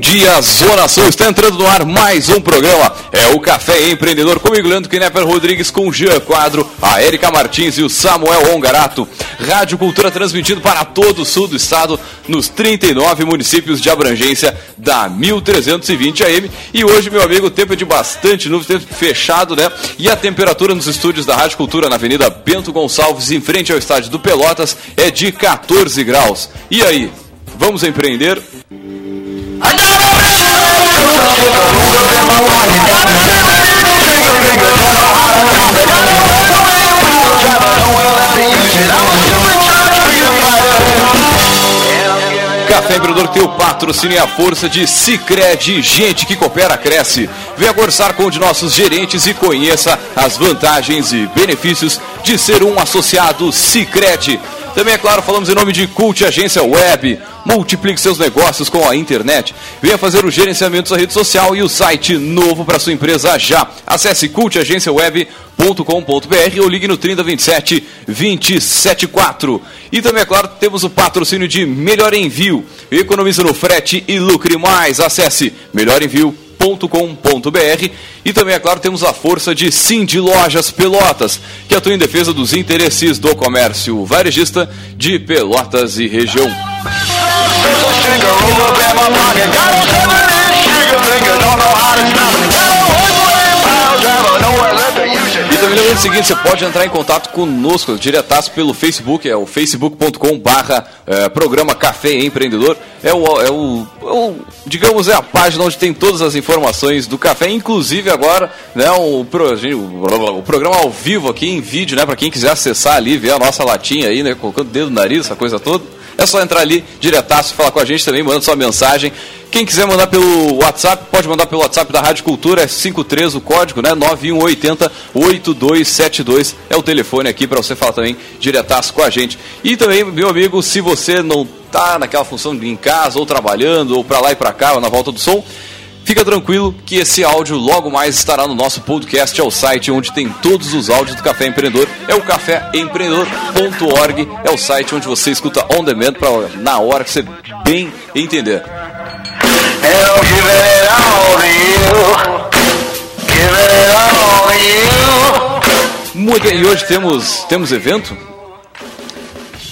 Dia Zona Sul. Está entrando no ar mais um programa. É o Café Empreendedor comigo, Leandro Knepper Rodrigues, com Jean Quadro, a Erika Martins e o Samuel Ongarato. Rádio Cultura transmitindo para todo o sul do estado, nos 39 municípios de abrangência da 1320 AM. E hoje, meu amigo, o tempo é de bastante nuvem, tempo fechado, né? E a temperatura nos estúdios da Rádio Cultura na Avenida Bento Gonçalves, em frente ao estádio do Pelotas, é de 14 graus. E aí, vamos empreender? Café Empreendedor tem o patrocínio e a força de Cicred. Gente que coopera, cresce. Venha conversar com um de nossos gerentes e conheça as vantagens e benefícios de ser um associado Cicred. Também, é claro, falamos em nome de Cult Agência Web. Multiplique seus negócios com a internet. Venha fazer o gerenciamento da rede social e o site novo para sua empresa já. Acesse cultagenciaweb.com.br ou ligue no 3027 274. E também, é claro, temos o patrocínio de Melhor Envio. Economize no frete e lucre mais. Acesse melhorenvio.com.br e também, é claro, temos a força de Cindy Lojas Pelotas, que atua em defesa dos interesses do comércio varejista de Pelotas e região. Também lembrando o seguinte, você pode entrar em contato conosco diretaço pelo Facebook, é o facebook.com barra é, programa Café Empreendedor. É o, é, o, é o, digamos, é a página onde tem todas as informações do café, inclusive agora, né, o, o, o programa ao vivo aqui em vídeo, né, para quem quiser acessar ali, ver a nossa latinha aí, né, colocando o dedo no nariz, essa coisa toda. É só entrar ali diretaço, falar com a gente também, manda sua mensagem. Quem quiser mandar pelo WhatsApp, pode mandar pelo WhatsApp da Rádio Cultura, é 53 o código, né? 9180 8272 é o telefone aqui para você falar também diretaço com a gente. E também, meu amigo, se você não tá naquela função de em casa ou trabalhando ou para lá e para cá, ou na volta do som, Fica tranquilo que esse áudio logo mais estará no nosso podcast, é o site onde tem todos os áudios do Café Empreendedor. É o caféempreendedor.org, é o site onde você escuta on demand para na hora que você bem entender. Muito bem, e hoje temos, temos evento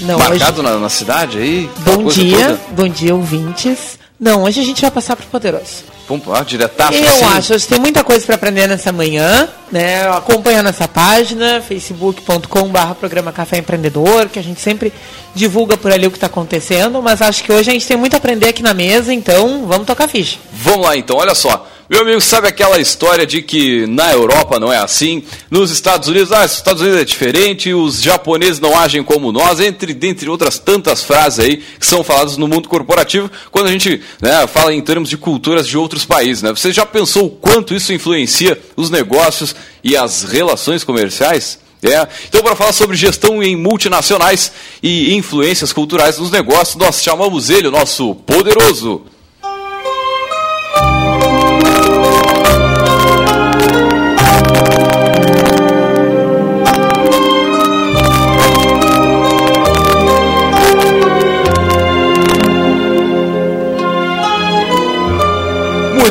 Não, marcado hoje... na, na cidade aí? Bom dia, bom dia ouvintes. Não, hoje a gente vai passar pro Poderoso. Vamos lá, diretaço Eu assim? acho, hoje tem muita coisa para aprender nessa manhã, né? Acompanha nossa página, facebook.com.br programa Café Empreendedor, que a gente sempre divulga por ali o que está acontecendo, mas acho que hoje a gente tem muito a aprender aqui na mesa, então vamos tocar ficha. Vamos lá então, olha só. Meu amigo, sabe aquela história de que na Europa não é assim? Nos Estados Unidos, ah, os Estados Unidos é diferente, os japoneses não agem como nós, entre, dentre outras tantas frases aí que são faladas no mundo corporativo, quando a gente né, fala em termos de culturas de outros países. Né? Você já pensou o quanto isso influencia os negócios e as relações comerciais? É. Então, para falar sobre gestão em multinacionais e influências culturais nos negócios, nós chamamos ele, o nosso poderoso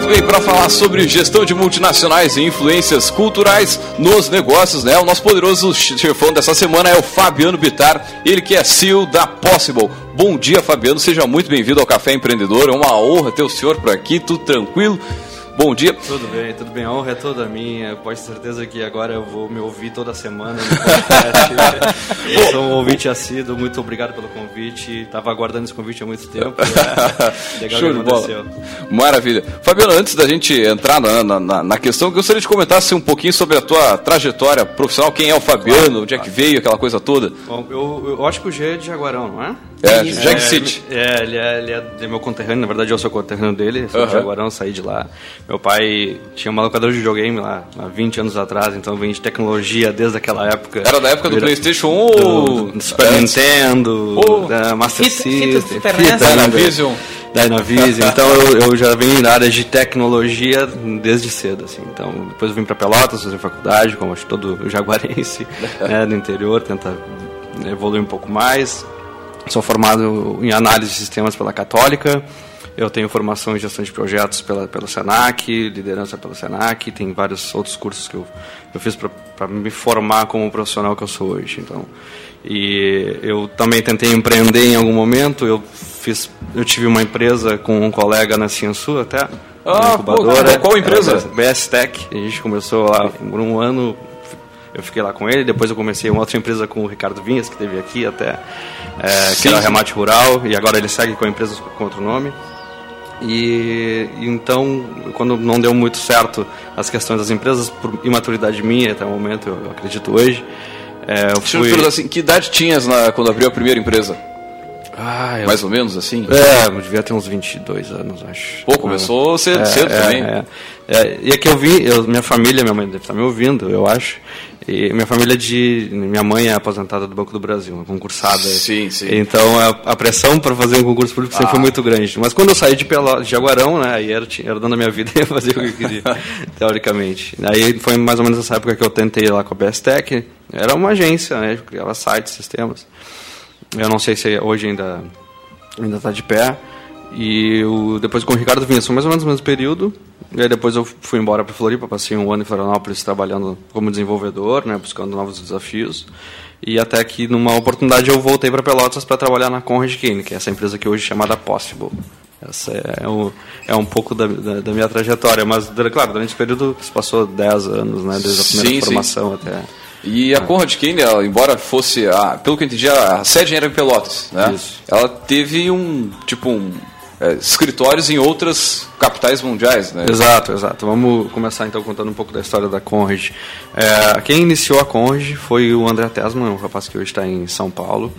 Bem, para falar sobre gestão de multinacionais e influências culturais nos negócios, né? O nosso poderoso chefão dessa semana é o Fabiano Bitar, ele que é CEO da Possible. Bom dia, Fabiano, seja muito bem-vindo ao Café Empreendedor. É uma honra ter o senhor por aqui, tudo tranquilo. Bom dia. Tudo bem, tudo bem. A honra é toda minha. Pode ter certeza que agora eu vou me ouvir toda semana no podcast. eu sou um ouvinte assíduo. Muito obrigado pelo convite. Estava aguardando esse convite há muito tempo. É legal Show que aconteceu. Maravilha. Fabiano, antes da gente entrar na, na, na questão, eu gostaria de comentar assim, um pouquinho sobre a tua trajetória profissional. Quem é o Fabiano? Claro, onde é que veio? Aquela coisa toda. Bom, eu, eu acho que o G é de Jaguarão, não é? É, Jag City. É, ele é, ele é meu conterrâneo. Na verdade, eu sou conterrâneo dele. Sou uhum. de Jaguarão, saí de lá. Meu pai tinha uma locadora de videogame lá, há 20 anos atrás, então vem de tecnologia desde aquela época. Era da época do PlayStation 1 ou. Do Super é. Nintendo, oh. da Master fita, System, fita, fita, Dynavision. Dynavision. então eu, eu, já venho na área de tecnologia desde cedo, assim. Então depois eu vim para Pelotas fazer faculdade, como acho todo jaguarense, né, do interior, tenta evoluir um pouco mais. Sou formado em análise de sistemas pela Católica. Eu tenho formação em gestão de projetos pela, pelo SENAC, liderança pelo SENAC, tem vários outros cursos que eu, eu fiz para me formar como profissional que eu sou hoje. Então, e eu também tentei empreender em algum momento. Eu fiz, eu tive uma empresa com um colega na Ciensu até, ah, incubadora. Qual empresa? BS Tech. A gente começou lá por um ano. Eu fiquei lá com ele. Depois eu comecei uma outra empresa com o Ricardo Vinhas, que teve aqui até, é, que era Remate Rural. E agora ele segue com a empresa com outro nome. E então, quando não deu muito certo as questões das empresas, por imaturidade minha até o momento, eu acredito hoje, é, eu fui... Assim, que idade tinhas na, quando abriu a primeira empresa? Ah, Mais ou menos assim? É, eu devia ter uns 22 anos, acho. Pô, começou cedo, é, cedo é, também. É. É, e é que eu vi, eu, minha família, minha mãe deve estar me ouvindo, eu acho. E minha família de. Minha mãe é aposentada do Banco do Brasil, uma concursada. Sim, sim. Então a, a pressão para fazer um concurso público sempre ah. foi muito grande. Mas quando eu saí de, Pelo, de Jaguarão, né, aí era, era dando a minha vida e fazer o que eu queria, teoricamente. Aí foi mais ou menos essa época que eu tentei ir lá com a BSTech. Era uma agência, né, criava sites, sistemas. Eu não sei se hoje ainda ainda está de pé. E o, depois com o Ricardo Vinha, foi mais ou menos no mesmo período. E aí depois eu fui embora para Floripa, passei um ano em Florianópolis trabalhando como desenvolvedor, né, buscando novos desafios. E até que numa oportunidade eu voltei para Pelotas para trabalhar na Conrad Kane, que é essa empresa que hoje é chamada Possible. Essa é, um, é um pouco da, da, da, minha trajetória, mas claro, durante esse período se passou 10 anos, né, desde a primeira sim, formação sim. até e a Conrad Kane, ela, embora fosse, a, pelo que eu entendi, a sede era em Pelotas, né? Isso. Ela teve um, tipo, um, é, escritórios em outras capitais mundiais, né? Exato, exato. Vamos começar então contando um pouco da história da Conrad. É, quem iniciou a Conrad foi o André Tesman, um rapaz que hoje está em São Paulo.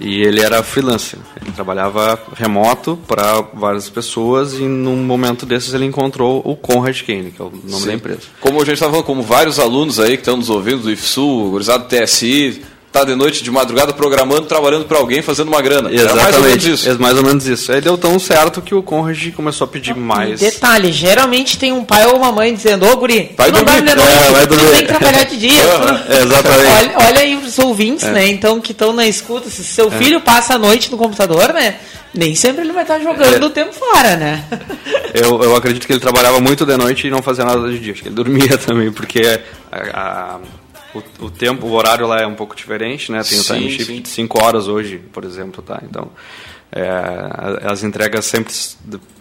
E ele era freelancer, ele trabalhava remoto para várias pessoas e num momento desses ele encontrou o Conrad Kane, que é o nome Sim. da empresa. Como a gente estava falando, como vários alunos aí que estão nos ouvindo do IFSU, Gurizado TSI, tá de noite, de madrugada, programando, trabalhando para alguém, fazendo uma grana. Exatamente. Era mais ou menos isso. É mais ou menos isso. Aí deu tão certo que o Conrad começou a pedir mais. Detalhe, geralmente tem um pai ou uma mãe dizendo, ô guri, vai não vai de noite, é, vai dormir. tem que trabalhar de dia. é, exatamente. Olha, olha, aí os ouvintes, é. né, então, que estão na escuta, se seu é. filho passa a noite no computador, né, nem sempre ele vai estar jogando é. o tempo fora, né? Eu, eu acredito que ele trabalhava muito de noite e não fazia nada de dia. Acho que ele dormia também, porque a, a o, o, tempo, o horário lá é um pouco diferente, né? Tem sim, o time shift sim. de 5 horas hoje, por exemplo, tá? Então, é, as entregas sempre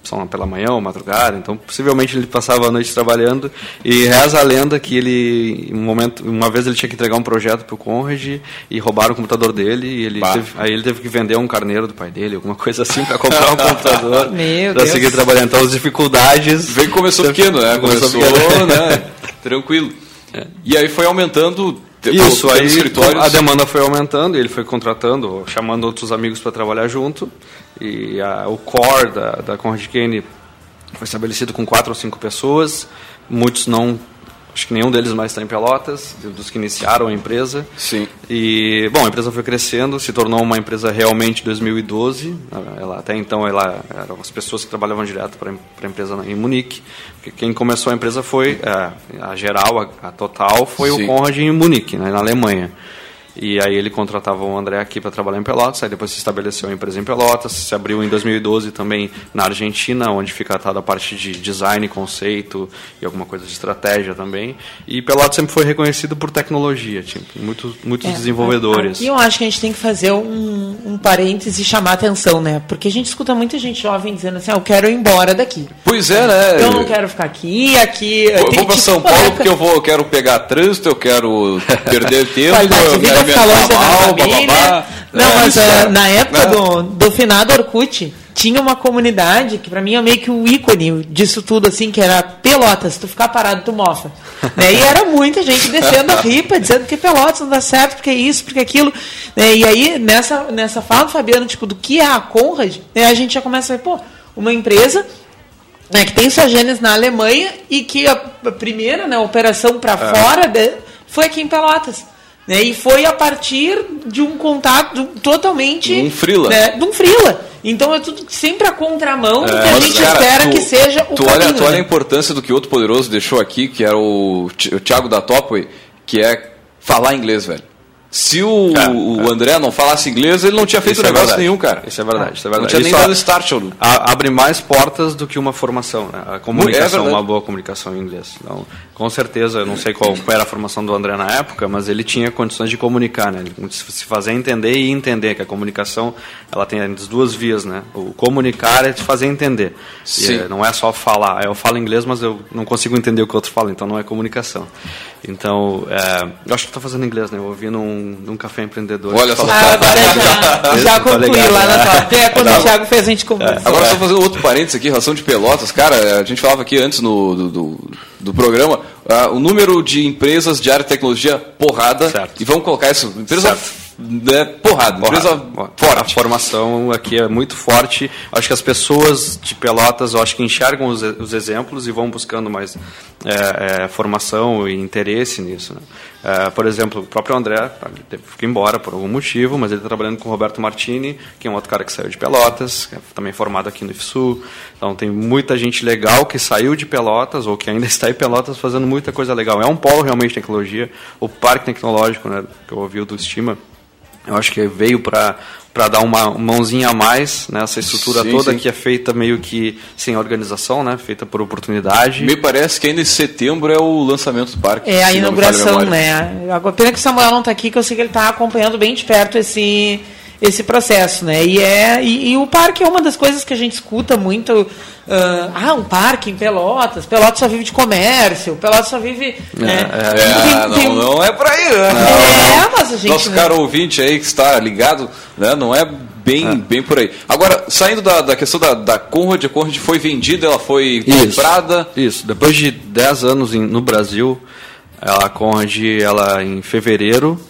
são pela manhã ou madrugada, então possivelmente ele passava a noite trabalhando e reza a lenda que ele, um momento, uma vez ele tinha que entregar um projeto para o Conrad e roubaram o computador dele e ele teve, aí ele teve que vender um carneiro do pai dele, alguma coisa assim para comprar um computador para seguir trabalhando. Então as dificuldades... Vem começou pequeno, né? Começou, começou né? Tranquilo. É. E aí foi aumentando isso, aí a demanda foi aumentando, ele foi contratando, chamando outros amigos para trabalhar junto. E a, o core da, da Conrad Kane foi estabelecido com quatro ou cinco pessoas. Muitos não acho que nenhum deles mais está em Pelotas, dos que iniciaram a empresa. Sim. E, bom, a empresa foi crescendo, se tornou uma empresa realmente em 2012. Ela, até então, ela eram as pessoas que trabalhavam direto para a empresa em Munique. Quem começou a empresa foi, a, é, a geral, a, a total, foi Sim. o Conrad em Munique, né, na Alemanha. E aí ele contratava o André aqui para trabalhar em Pelotas, aí depois se estabeleceu a empresa em Pelotas, se abriu em 2012 também na Argentina, onde fica toda a parte de design, conceito e alguma coisa de estratégia também. E Pelotas sempre foi reconhecido por tecnologia, tipo, muitos, muitos É, desenvolvedores. E eu acho que a gente tem que fazer um, um parêntese e chamar atenção, né? Porque a gente escuta muita gente jovem dizendo assim, ah, eu quero ir embora daqui. Pois é, né? Eu não quero ficar aqui, aqui. Eu vou pra tipo São Paulo porque eu vou, eu quero pegar trânsito, eu quero perder tempo, eu vida quero ficar longe da família. Não, É, mas ah, é. na época Né? do, do finado Orkut, tinha uma comunidade que pra mim é meio que o ícone disso tudo, assim, que era Pelotas, tu ficar parado, tu mofa. né? E era muita gente descendo a ripa, dizendo que Pelotas não dá certo, porque isso, porque aquilo. né? E aí, nessa, nessa fala do Fabiano, tipo, do que é a Conrad, né, a gente já começa a ver, pô, uma empresa né, que tem sua gênese na Alemanha e que a, a primeira né, operação para É. fora de- foi aqui em Pelotas. Né, e foi a partir de um contato totalmente. Um frila. Né, de um frila. Então é tudo sempre a contramão do que a gente cara, espera tu- que seja o tu caminho. olha, tu olha a né? importância do que outro poderoso deixou aqui, que era o, o Thiago da Topway, que é falar inglês, velho. Se o, É, o André não falasse inglês, ele não tinha feito Isso é negócio verdade. nenhum, cara. Isso é verdade, isso é Não verdade. tinha nem Isso dado a- start, a- abre mais portas do que uma formação, né? A comunicação, verdade. uma boa comunicação em inglês. Então, com certeza, eu não sei qual era a formação do André na época, mas ele tinha condições de comunicar, né? Ele se fazer entender e entender que a comunicação ela tem as duas vias, né? O comunicar é te fazer entender. E, Sim. é, não é só falar. Eu falo inglês, mas eu não consigo entender o que o outro fala, então não é comunicação. Então, é, eu acho que estou fazendo inglês, né? Eu ouvi num, num café empreendedor. Olha só. Ah, agora já, já Tá concluí lá na né? tua. Até quando Tá. o Thiago fez a gente conversar. Agora, só fazendo outro parênteses aqui, relação de Pelotas. Cara, a gente falava aqui antes no, do, do, do programa, ah, o número de empresas de área de tecnologia, porrada. Certo. E vamos colocar isso, empresa Certo. Né, porrada, empresa Porra, A forte. formação aqui é muito forte. Acho que as pessoas de Pelotas, eu acho que enxergam os, os exemplos e vão buscando mais é, é, formação e interesse nisso. né? É, por exemplo, o próprio André que ir embora por algum motivo, mas ele está trabalhando com o Roberto Martini, que é um outro cara que saiu de Pelotas, que é também formado aqui no IFSU. Então tem muita gente legal que saiu de Pelotas ou que ainda está em Pelotas fazendo muita coisa legal. É um polo realmente de tecnologia. O Parque Tecnológico, né, que eu ouvi o do Estima, eu acho que veio para para dar uma mãozinha a mais nessa estrutura Sim, toda sim. que é feita meio que sem organização, né? Feita por oportunidade. Me parece que ainda em setembro é o lançamento do parque. É a inauguração, né? Agora, pena que o Samuel não está aqui, que eu sei que ele está acompanhando bem de perto esse, esse processo, né? E, é, e, e o parque é uma das coisas que a gente escuta muito. ah, ah, um parque em Pelotas. Pelotas só vive de comércio. Pelotas só vive. né? É, Tem- tem- não, não é por aí, né? É, mas a gente. Nosso caro ouvinte aí que está ligado, né, não é bem, bem por aí. Agora, saindo da, da questão da, da Conrad, a Conrad foi vendida, ela foi comprada. Isso. Depois de 10 anos em- no Brasil, ela- a Conrad, ela em fevereiro, é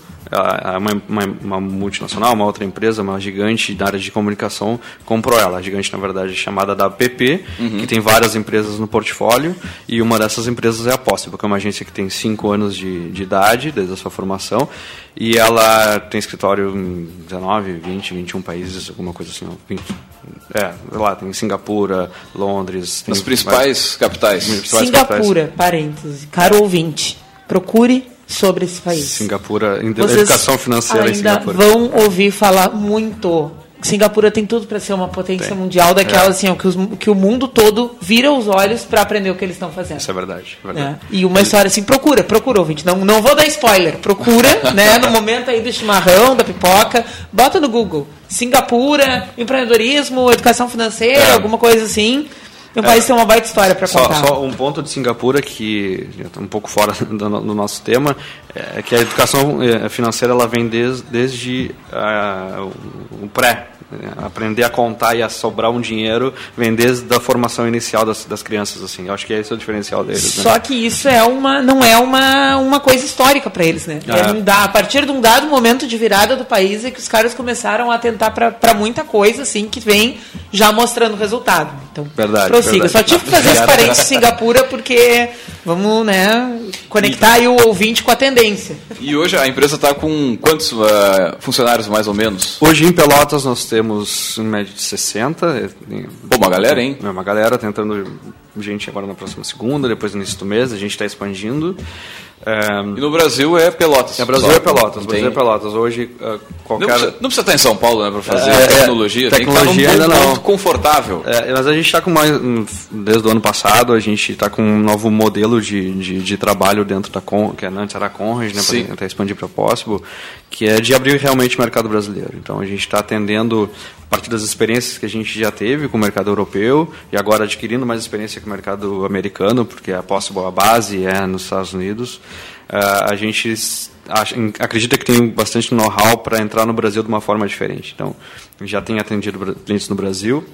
uma, uma- uma multinacional, uma outra empresa, uma gigante da área de comunicação, comprou ela. A gigante, na verdade, é chamada da PP, que tem várias empresas no portfólio, e uma dessas empresas é a Possible, que é uma agência que tem 5 anos de, de idade, desde a sua formação, e ela tem escritório em 19, 20, 21 países, alguma coisa assim. ó, 20, é, lá, tem Singapura, Londres... Tem Nas principais capitais. principais Singapura, parêntese. Caro ouvinte, procure sobre esse país. Singapura, em- Vocês educação financeira em ainda Singapura. vão ouvir falar muito. Singapura tem tudo para ser uma potência mundial daquela É. assim, que, os- que o mundo todo vira os olhos para aprender o que eles estão fazendo. Isso é verdade. é verdade. né? E uma história assim, procura, procura, ouvinte. Não, não vou dar spoiler. Procura, né? No momento aí do chimarrão, da pipoca, bota no Google. Singapura, empreendedorismo, educação financeira, É. alguma coisa assim. O país tem uma baita história para contar. só um ponto de Singapura que está um pouco fora do, do nosso tema é que a educação eh, financeira ela vem des, desde ah, o, pré? Aprender a contar e a sobrar um dinheiro vem desde a formação inicial das, das crianças assim eu acho que esse é o diferencial deles né? Só que isso é uma, não é uma, uma coisa histórica para eles, né? É É. um da- a partir de um dado momento de virada do país é que os caras começaram a tentar para muita coisa, assim, que vem já mostrando resultado. Então, Verdade, prossiga. verdade. Só tive que fazer esse parênteses em Singapura porque Vamos, né, conectar aí o ouvinte com a tendência. E hoje a empresa está com quantos uh, funcionários mais ou menos? Hoje em Pelotas nós temos em média de 60. Pô, uma galera, hein? É uma galera tentando gente agora na próxima segunda, depois no início do mês, a gente está expandindo. É... E no Brasil é Pelotas. É Brasil é Pelotas. Brasil é Pelotas. Hoje uh, qualquer. Não precisa, não precisa, estar em São Paulo, né, para fazer é, tecnologia. É, tecnologia ainda não. confortável. É, mas a gente está com mais desde o ano passado a gente está com um novo modelo de, de, de, trabalho dentro da Con, que antes era a Conrad, né, para tentar expandir para Possible, que é de abrir realmente o mercado brasileiro. Então a gente está atendendo a partir das experiências que a gente já teve com o mercado europeu e agora adquirindo mais experiência com o mercado americano, porque a Possible a base é nos Estados Unidos. Uh, a gente acredita que tem bastante know-how para entrar no Brasil de uma forma diferente. Então, já tem atendido clientes no Brasil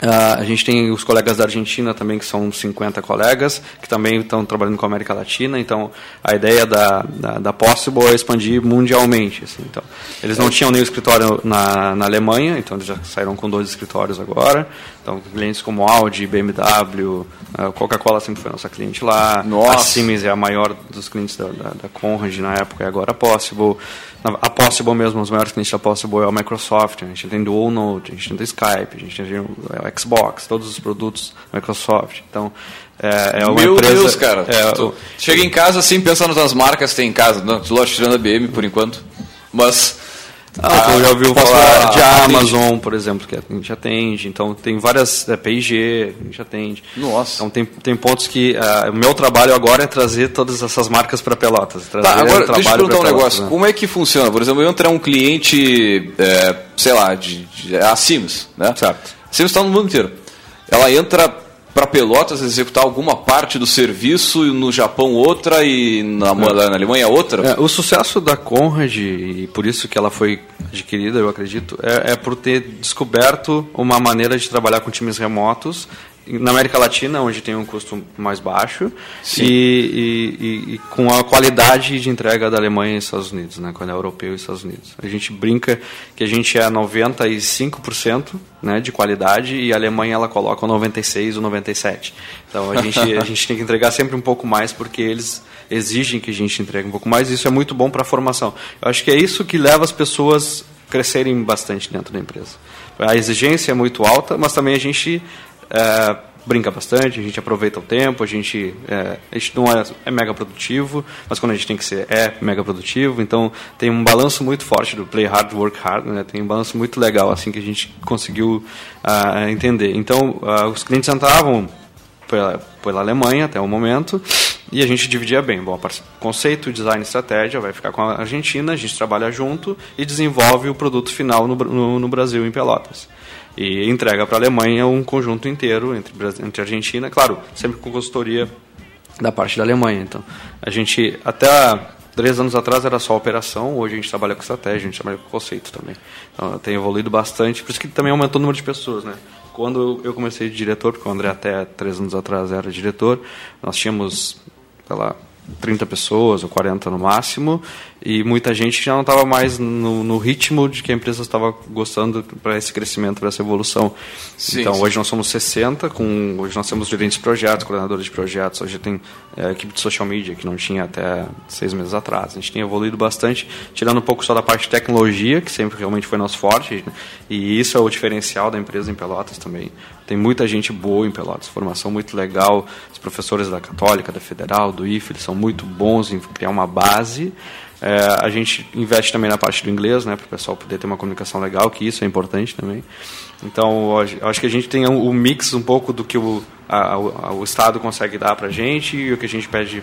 Uh, a gente tem os colegas da Argentina também, que são 50 colegas, que também estão trabalhando com a América Latina. Então, a ideia da, da, da Possible é expandir mundialmente. Assim, então, eles não tinham nenhum escritório na, na Alemanha, então eles já saíram com dois escritórios agora. Então, clientes como Audi, BMW, uh, Coca-Cola sempre foi nossa cliente lá. Nossa. A Siemens é a maior dos clientes da, da, da Conrad na época, e agora a Possible. A Possible mesmo, os maiores clientes da Possible é o Microsoft, a gente tem Dual Note, a gente tem o Skype, a gente tem o Xbox, todos os produtos Microsoft. Então, é, é uma Meu empresa... Deus, cara. É, chega em casa assim, pensando nas marcas que tem em casa. Não, lógico, tirando a BM por enquanto. Mas ah, ah, já ouviu falar de Amazon, por exemplo, que a gente atende. Então, tem várias. É, PIG, a gente atende. Nossa. Então, tem, tem pontos que. Uh, o meu trabalho agora é trazer todas essas marcas para Pelotas. Trazer tá, agora, deixa eu perguntar um negócio. Né? Como é que funciona? Por exemplo, eu entrar um cliente, é, sei lá, de, de, a Sims, né? Certo. A Sims está no mundo inteiro. Ela entra para Pelotas executar alguma parte do serviço e no Japão outra e na, é. na Alemanha outra? É, o sucesso da Conrad, e por isso que ela foi adquirida, eu acredito, é, é por ter descoberto uma maneira de trabalhar com times remotos na América Latina, onde tem um custo mais baixo, e, e, e, com a qualidade de entrega da Alemanha e Estados Unidos, né, quando é europeu e Estados Unidos. A gente brinca que a gente é 95% né, de qualidade e a Alemanha ela coloca o 96 ou 97. Então a gente, a gente tem que entregar sempre um pouco mais porque eles exigem que a gente entregue um pouco mais e isso é muito bom para a formação. Eu acho que é isso que leva as pessoas crescerem bastante dentro da empresa. A exigência é muito alta, mas também a gente é, brinca bastante, a gente aproveita o tempo, a gente, é, a gente não é, é, mega produtivo, mas quando a gente tem que ser, é mega produtivo. Então tem um balanço muito forte do play hard, work hard, né? tem um balanço muito legal assim que a gente conseguiu uh, entender. Então uh, os clientes entravam pela, pela Alemanha até o momento e a gente dividia bem. Bom, conceito, design, estratégia vai ficar com a Argentina, a gente trabalha junto e desenvolve o produto final no, no, no Brasil, em Pelotas e entrega para a Alemanha um conjunto inteiro entre, entre Argentina, claro, sempre com consultoria da parte da Alemanha. Então, a gente até três anos atrás era só operação, hoje a gente trabalha com estratégia, a gente trabalha com conceito também. Então, tem evoluído bastante, por isso que também aumentou o número de pessoas, né? Quando eu comecei de diretor, porque o André até três anos atrás era diretor, nós tínhamos, sei lá, 30 pessoas ou 40 no máximo, e muita gente já não estava mais no, no, ritmo de que a empresa estava gostando para esse crescimento, para essa evolução. Sim, então, sim. hoje nós somos 60, com, hoje nós temos gerentes de projetos, coordenadores de projetos, hoje tem é, equipe de social media, que não tinha até seis meses atrás. A gente tem evoluído bastante, tirando um pouco só da parte de tecnologia, que sempre realmente foi nosso forte, e isso é o diferencial da empresa em Pelotas também. Tem muita gente boa em Pelotas, formação muito legal, os professores da Católica, da Federal, do IFE, eles são muito bons em criar uma base, é, a gente investe também na parte do inglês, né, para o pessoal poder ter uma comunicação legal, que isso é importante também. Então, acho que a gente tem o um, um mix um pouco do que o, a, a, o Estado consegue dar para a gente e o que a gente pede,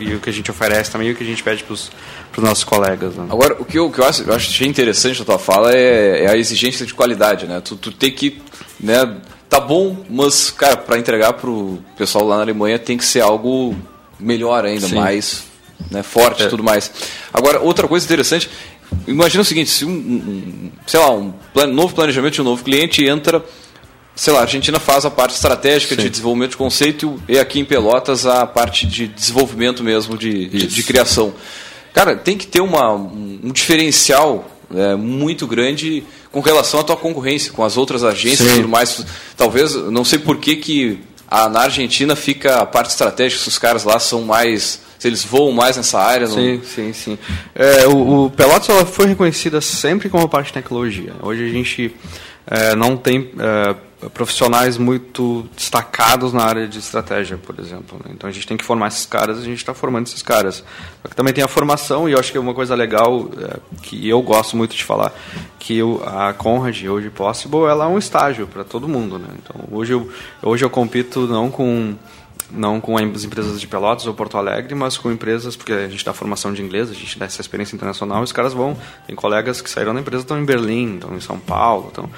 e o que a gente oferece também e o que a gente pede para os nossos colegas. Né? Agora, o que eu, o que eu, acho, eu achei interessante da tua fala é, é, a exigência de qualidade, né? Tu, tu tem que, né, tá bom, mas, cara, para entregar para o pessoal lá na Alemanha tem que ser algo melhor ainda, Sim. mais né, forte e é. tudo mais. Agora, outra coisa interessante, imagina o seguinte, se um, um sei lá, um plan, novo planejamento de um novo cliente entra, sei lá, a Argentina faz a parte estratégica Sim. de desenvolvimento de conceito e aqui em Pelotas a parte de desenvolvimento mesmo, de, de, de, criação. Cara, tem que ter uma, um diferencial é, muito grande com relação à tua concorrência, com as outras agências Sim. e tudo mais. Talvez, não sei por que que a, na Argentina fica a parte estratégica, se os caras lá são mais. Eles voam mais nessa área. Sim, sim, sim. É, o, o Pelotas ela foi reconhecida sempre como parte de tecnologia. Hoje a gente é, não tem é, profissionais muito destacados na área de estratégia, por exemplo. Né? Então a gente tem que formar esses caras, a gente está formando esses caras. Só que também tem a formação e eu acho que é uma coisa legal é, que eu gosto muito de falar, que eu, a Conrad hoje Possible, ela é um estágio para todo mundo, né? Então hoje eu hoje eu compito não com não com as empresas de Pelotas ou Porto Alegre, mas com empresas, porque a gente dá formação de inglês, a gente dá essa experiência internacional, e os caras vão, tem colegas que saíram da empresa, estão em Berlim, estão em São Paulo, então,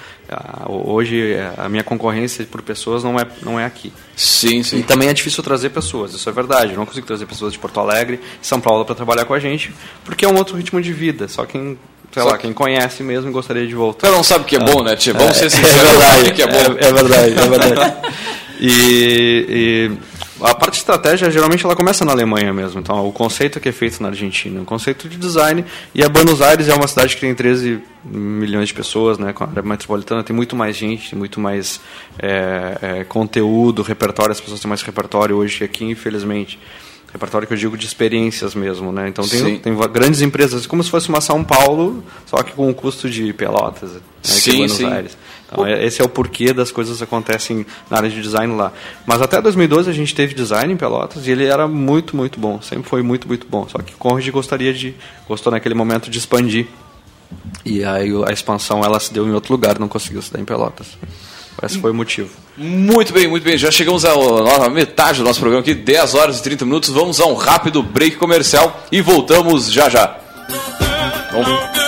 hoje a minha concorrência por pessoas não é, não é aqui. Sim, sim. E também é difícil trazer pessoas, isso é verdade, eu não consigo trazer pessoas de Porto Alegre, São Paulo para trabalhar com a gente, porque é um outro ritmo de vida, só quem sei Só lá, quem conhece mesmo gostaria de voltar. Você não sabe o que é bom, né, Tia? Vamos é, ser sinceros, é verdade, que é bom. É, é verdade, é verdade. e, e a parte de estratégia, geralmente, ela começa na Alemanha mesmo. Então, o conceito que é feito na Argentina, o conceito de design. E a Buenos Aires é uma cidade que tem 13 milhões de pessoas, né? Com a área metropolitana tem muito mais gente, tem muito mais é, é, conteúdo, repertório. As pessoas têm mais repertório hoje aqui, infelizmente. Repertório que eu digo de experiências mesmo, né? Então tem, tem grandes empresas, como se fosse uma São Paulo, só que com o custo de Pelotas, né? sim, Buenos sim. Aires. Então, é, esse é o porquê das coisas acontecem na área de design lá. Mas até 2012 a gente teve design em Pelotas e ele era muito, muito bom. Sempre foi muito, muito bom. Só que Conrad gostaria de, gostou naquele momento de expandir. E aí a expansão ela se deu em outro lugar, não conseguiu se dar em Pelotas. Esse foi o motivo. Muito bem, muito bem. Já chegamos à metade do nosso programa aqui, 10 horas e 30 minutos. Vamos a um rápido break comercial e voltamos já já. Vamos.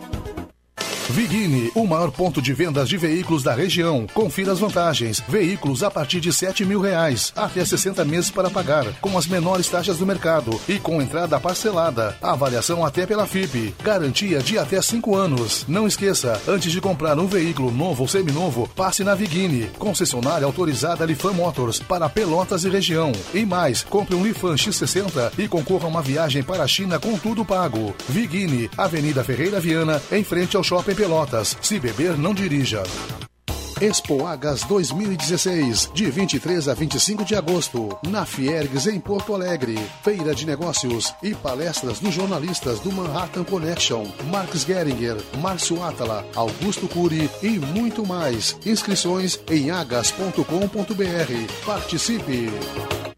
Vigini, o maior ponto de vendas de veículos da região. Confira as vantagens. Veículos a partir de 7 mil reais, até 60 meses para pagar, com as menores taxas do mercado e com entrada parcelada. Avaliação até pela FIP. Garantia de até 5 anos. Não esqueça, antes de comprar um veículo novo ou seminovo, passe na Vigini, concessionária autorizada Lifan Motors para Pelotas e região. E mais, compre um Lifan X60 e concorra a uma viagem para a China com tudo pago. Vigini, Avenida Ferreira Viana, em frente ao Shopping Pelotas. Se beber, não dirija. Expo Agas 2016, de 23 a 25 de agosto, na Fiergs, em Porto Alegre. Feira de negócios e palestras dos jornalistas do Manhattan Connection, Marx Geringer, Márcio Atala, Augusto Cury e muito mais. Inscrições em agas.com.br. Participe!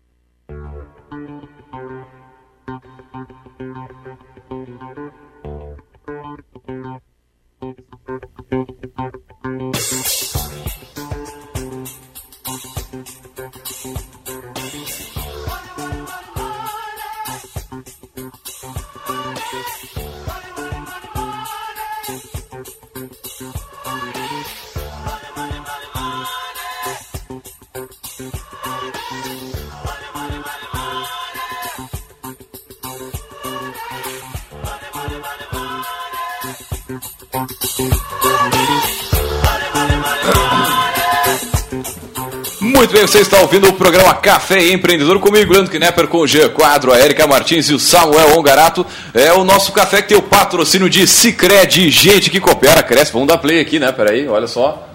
Você está ouvindo o programa Café Empreendedor comigo, Leandro Knepper, com o Jean Quadro, a Erika Martins e o Samuel Ongarato. É o nosso café que tem o patrocínio de Cicred, gente que coopera, cresce. Vamos dar play aqui, né? Peraí, olha só.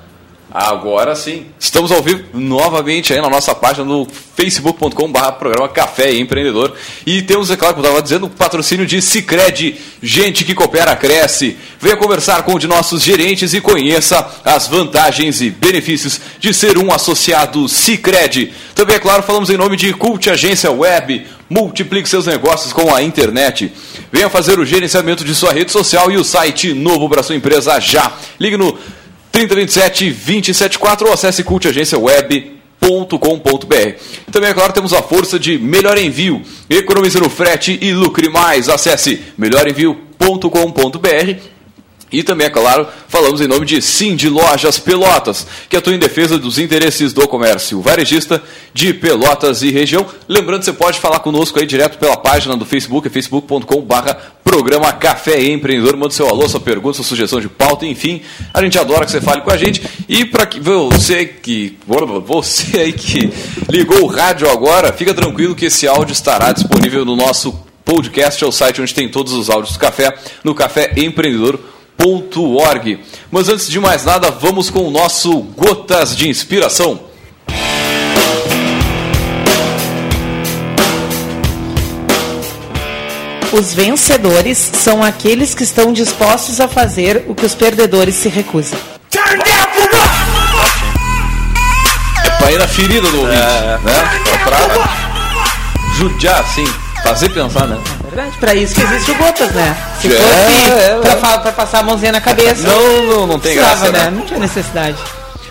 Agora sim. Estamos ao vivo novamente aí na nossa página no facebook.com.br programa Café Empreendedor. E temos, é claro, como estava dizendo, o patrocínio de Cicred, gente que coopera, cresce. Venha conversar com um de nossos gerentes e conheça as vantagens e benefícios de ser um associado Cicred. Também, é claro, falamos em nome de Cult Agência Web. Multiplique seus negócios com a internet. Venha fazer o gerenciamento de sua rede social e o site novo para sua empresa já. Ligue no 3027 274 ou acesse cultagenciaweb.com.br. Também, é claro, temos a força de Melhor Envio. Economize no frete e lucre mais. Acesse melhorenvio.com.br e também, é claro, falamos em nome de Sim de Lojas Pelotas, que atua em defesa dos interesses do comércio varejista de Pelotas e região. Lembrando, você pode falar conosco aí direto pela página do Facebook, facebook.com.br programa Café Empreendedor. Manda seu alô, sua pergunta, sua sugestão de pauta, enfim. A gente adora que você fale com a gente. E para que você que você aí que ligou o rádio agora, fica tranquilo que esse áudio estará disponível no nosso podcast, é o site onde tem todos os áudios do café, no Café Empreendedor www.gotas.org. Mas antes de mais nada, vamos com o nosso Gotas de Inspiração. Os vencedores são aqueles que estão dispostos a fazer o que os perdedores se recusam. É pra ir na ferida do ouvinte, é, né? Pra judiar, assim, fazer pensar, né? verdade, pra isso que existe o Gotas, né? Se É, fosse é, pra, é. fa- pra passar a mãozinha na cabeça. Não, não, não tem precisava, graça, né? Não tinha necessidade.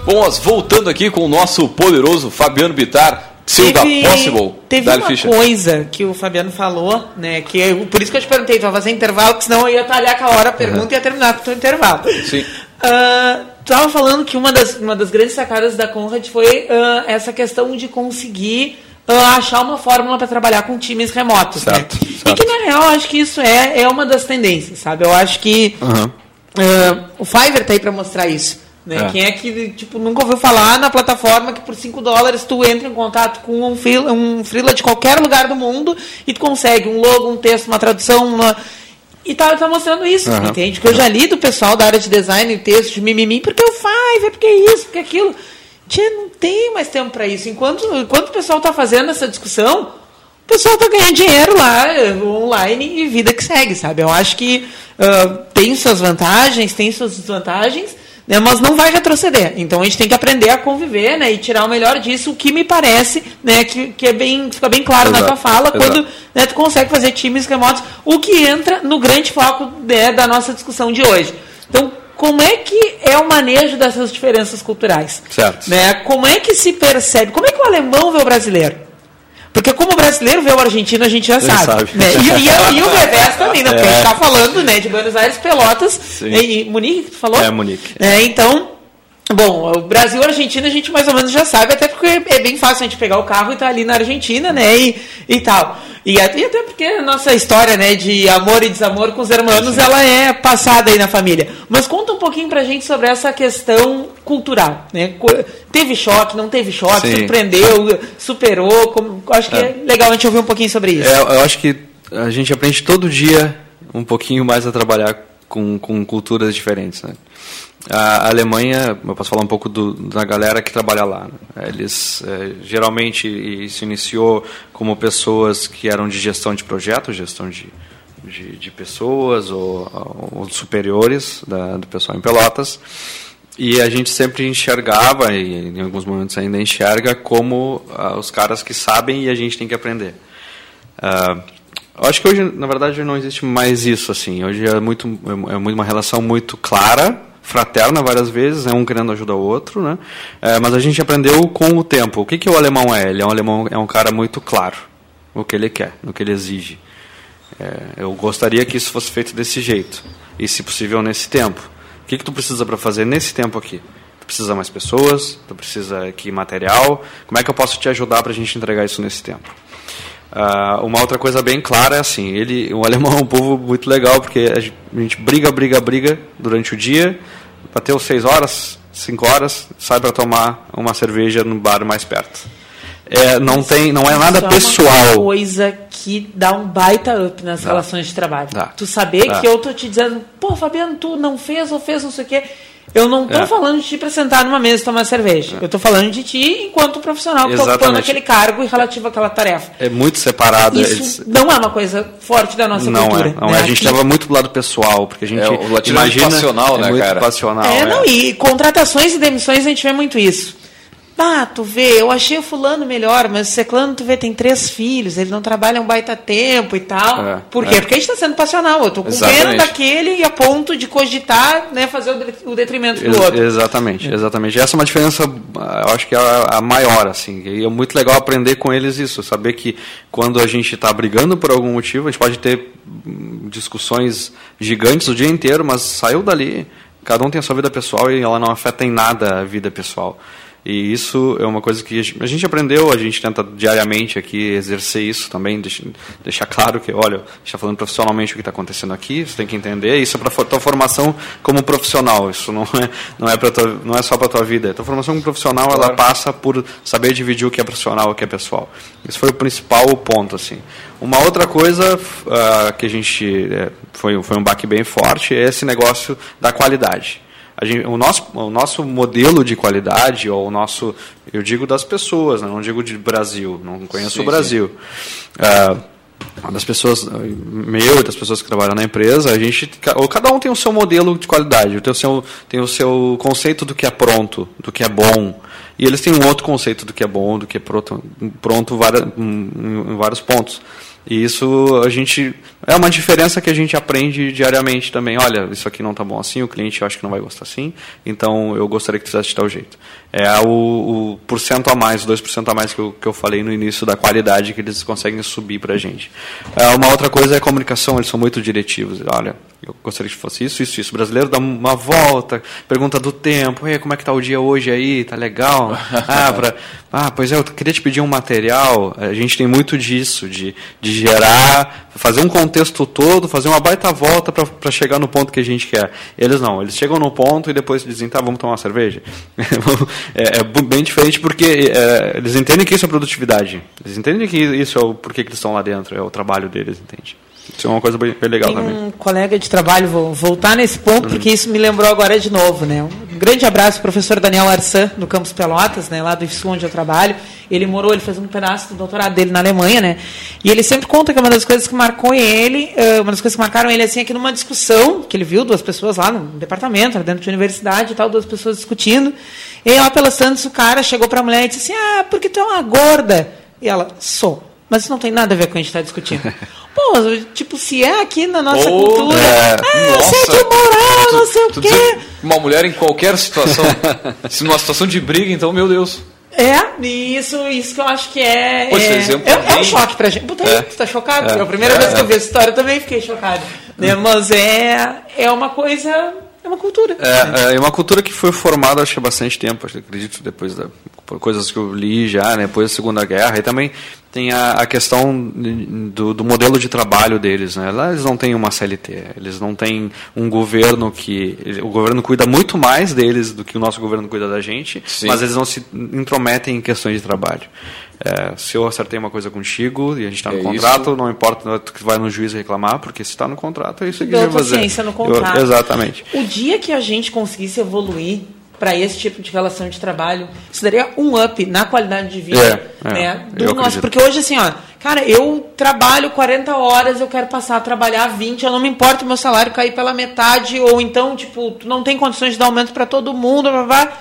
Bom, mas voltando aqui com o nosso poderoso Fabiano Bittar, CEO da Possible. teve uma Fischer. coisa que o Fabiano falou, né? Que eu- por isso que eu te perguntei, tu vai fazer intervalo, porque senão eu ia talhar com a hora a pergunta e ia terminar com o teu intervalo. Sim. Ah, tu estava falando que uma das, uma das grandes sacadas da Conrad foi ah, essa questão de conseguir achar uma fórmula para trabalhar com times remotos. Certo, né? E certo. que na real eu acho que isso é, é uma das tendências, sabe? Eu acho que Aham. ah, o Fiverr tá aí para mostrar isso. Né? É. Quem é que tipo, nunca ouviu falar na plataforma que por 5 dólares tu entra em contato com um freela, um freela de qualquer lugar do mundo e tu consegue um logo, um texto, uma tradução, uma... E tá, tá mostrando isso, Aham. entende? Que eu já li do pessoal da área de design texto de mimimi, porque o Fiverr, porque isso, porque aquilo. Tia, não tem mais tempo para isso. Enquanto, enquanto o pessoal tá fazendo essa discussão, o pessoal tá ganhando dinheiro lá, eh, online e vida que segue, sabe? Eu acho que ah, tem suas vantagens, tem suas desvantagens, né, mas não vai retroceder. Então a gente tem que aprender a conviver né, e tirar o melhor disso, o que me parece né, que, que é bem, fica bem claro na Exato, tua fala, exato. quando né, tu consegue fazer times remotos, o que entra no grande foco né, da nossa discussão de hoje. Então, como é que é o manejo dessas diferenças culturais? Certo. Né? Como é que se percebe? Como é que o alemão vê o brasileiro? Porque como o brasileiro vê o argentino, a gente já sabe. sabe. Né? E, e, e o revés também, né? Porque a gente está falando né, de Buenos Aires, Pelotas Sim. e, e Munique, que tu falou? É, Munique. É, então, bom, o Brasil e a Argentina a gente mais ou menos já sabe, até porque é bem fácil a gente pegar o carro e estar ali na Argentina, né? E, e tal. E, até- e até porque a nossa história, né, de amor e desamor com os hermanos, ela é passada aí na família. Mas conta um pouquinho pra gente sobre essa questão cultural, né? Teve choque, não teve choque, Sim. surpreendeu, superou, como, acho que é. legal a gente ouvir um pouquinho sobre isso. É, eu acho que a gente aprende todo dia um pouquinho mais a trabalhar com, com culturas diferentes. Né? A Alemanha, eu posso falar um pouco do, da galera que trabalha lá. né? Eles, é, geralmente, isso iniciou como pessoas que eram de gestão de projetos, gestão de, de, de pessoas ou, ou superiores da, do pessoal em Pelotas. E a gente sempre enxergava, e em alguns momentos ainda enxerga, como ah, os caras que sabem e a gente tem que aprender. Ah, acho que hoje, na verdade, não existe mais isso. assim. Hoje é muito, é muito uma relação muito clara, fraterna várias vezes, é um querendo ajudar o outro, né? Eh, mas a gente aprendeu com o tempo. O que, que o alemão é? Ele é um alemão, é um cara muito claro no que ele quer, no que ele exige. É, eu gostaria que isso fosse feito desse jeito e, se possível, nesse tempo. O que, que tu precisa para fazer nesse tempo aqui? Tu precisa mais pessoas? Tu precisa que material? Como é que eu posso te ajudar para a gente entregar isso nesse tempo? Uh, uma outra coisa bem clara é assim, ele, o alemão é um povo muito legal, porque a gente briga, briga, briga durante o dia, bateu seis horas, cinco horas, sai para tomar uma cerveja no bar mais perto. É, não tem, não é nada Isso pessoal. Uma coisa que dá um baita up nas dá. relações de trabalho. Dá. Tu saber dá. que eu tô te dizendo, pô, Fabiano, tu não fez ou fez não sei o quê. Eu não estou é. falando de ti para sentar numa mesa e tomar cerveja. É. Eu estou falando de ti enquanto profissional que está ocupando aquele cargo e relativo àquela tarefa. É muito separado. Isso não é uma coisa forte da nossa não cultura. É, não né? é. A gente leva muito do lado pessoal, porque a gente é, o imagina... É passional, né, muito cara? passional. É, não, e contratações e demissões a gente vê muito isso. Ah, tu vê, eu achei o fulano melhor, mas o Seclano, tu vê, tem três filhos, ele não trabalha um baita tempo e tal. É, Por quê? É. Porque a gente está sendo passional. Eu estou com pena daquele e a ponto de cogitar né, fazer o detrimento do Ex outro. Exatamente, exatamente. Essa é uma diferença, eu acho que é a, maior, assim. E é muito legal aprender com eles isso, saber que quando a gente está brigando por algum motivo, a gente pode ter discussões gigantes o dia inteiro, mas saiu dali, cada um tem a sua vida pessoal e ela não afeta em nada a vida pessoal. E isso é uma coisa que a gente aprendeu, a gente tenta diariamente aqui exercer isso também, deixar claro que, olha, a gente está falando profissionalmente o que está acontecendo aqui, você tem que entender, isso é para a tua formação como profissional, isso não é, não é, tua, não é só para a tua vida. A tua formação como profissional, claro. ela passa por saber dividir o que é profissional e o que é pessoal. Esse foi o principal ponto, assim. Uma outra coisa uh, que a gente, é, foi, foi um baque bem forte, é esse negócio da qualidade. Gente, o, nosso, o nosso modelo de qualidade, ou o nosso, eu digo das pessoas, né? não digo de Brasil, não conheço sim, o Brasil. Uh, das pessoas, meu e das pessoas que trabalham na empresa, a gente, cada um tem o seu modelo de qualidade, tem o seu, tem o seu conceito do que é pronto, do que é bom. E eles têm um outro conceito do que é bom, do que é pronto, pronto em vários pontos. E isso a gente é uma diferença que a gente aprende diariamente também. Olha, isso aqui não está bom assim, o cliente acho que não vai gostar assim, então eu gostaria que fizesse de tal jeito. É o, o porcento a mais, 2% a mais que eu, que eu falei no início da qualidade que eles conseguem subir para a gente. É, uma outra coisa é a comunicação, eles são muito diretivos. Olha, eu gostaria que fosse isso, isso, isso. O brasileiro dá uma volta, pergunta do tempo, como é que está o dia hoje aí, tá legal? ah, pra, ah, pois é, eu queria te pedir um material. A gente tem muito disso, de, de gerar, fazer um contexto todo, fazer uma baita volta para chegar no ponto que a gente quer. Eles não, eles chegam no ponto e depois dizem, tá, vamos tomar uma cerveja. é, é, bem diferente porque é, eles entendem que isso é produtividade. Eles entendem que isso é o porquê que eles estão lá dentro, é o trabalho deles, entende? Isso é uma coisa bem, bem legal Tem também. um colega de trabalho, vou voltar nesse ponto, uhum. porque isso me lembrou agora de novo. Né? Um grande abraço professor Daniel Arsan, do Campus Pelotas, né, lá do IFSU, onde eu trabalho. Ele morou, ele fez um pedaço do doutorado dele na Alemanha, né? E ele sempre conta que uma das coisas que marcou ele, uma das coisas que marcaram ele, assim, é que numa discussão que ele viu duas pessoas lá no departamento, dentro de universidade e tal, duas pessoas discutindo. E lá pelas tantas o cara chegou para a mulher e disse assim: Ah, porque tu é uma gorda. E ela, sou. Mas isso não tem nada a ver com o que a gente está discutindo. Pô, tipo, se é aqui na nossa oh, cultura, é, ah, nossa, assédio moral, não sei o quê. Uma mulher em qualquer situação, se numa situação de briga, então, meu Deus. É, isso, isso que eu acho que é. Pô, é, exemplo é, é, um choque pra gente. Puta, é. tu tá chocado? É, a primeira é. vez que eu vi essa história eu também fiquei chocado. Né? Mas é, é uma coisa é uma cultura. É, é uma cultura que foi formada acho há bastante tempo, acredito, depois da por coisas que eu li já, né, depois da Segunda Guerra, e também tem a, a questão do, do, modelo de trabalho deles. Né? Lá eles não têm uma CLT, eles não têm um governo que. O governo cuida muito mais deles do que o nosso governo cuida da gente, Sim. mas eles não se intrometem em questões de trabalho. É, se eu acertei uma coisa contigo e a gente está no é contrato, isso. não importa que vai no juiz reclamar, porque se está no contrato, é isso que vai fazer. no contrato. Eu, exatamente. O dia que a gente conseguisse evoluir para esse tipo de relação de trabalho, isso daria um up na qualidade de vida. É, é né, do nosso, porque hoje, assim, ó, cara, eu trabalho 40 horas, eu quero passar a trabalhar 20, eu não me importa o meu salário cair pela metade, ou então, tipo, tu não tem condições de dar aumento para todo mundo, blá, blá,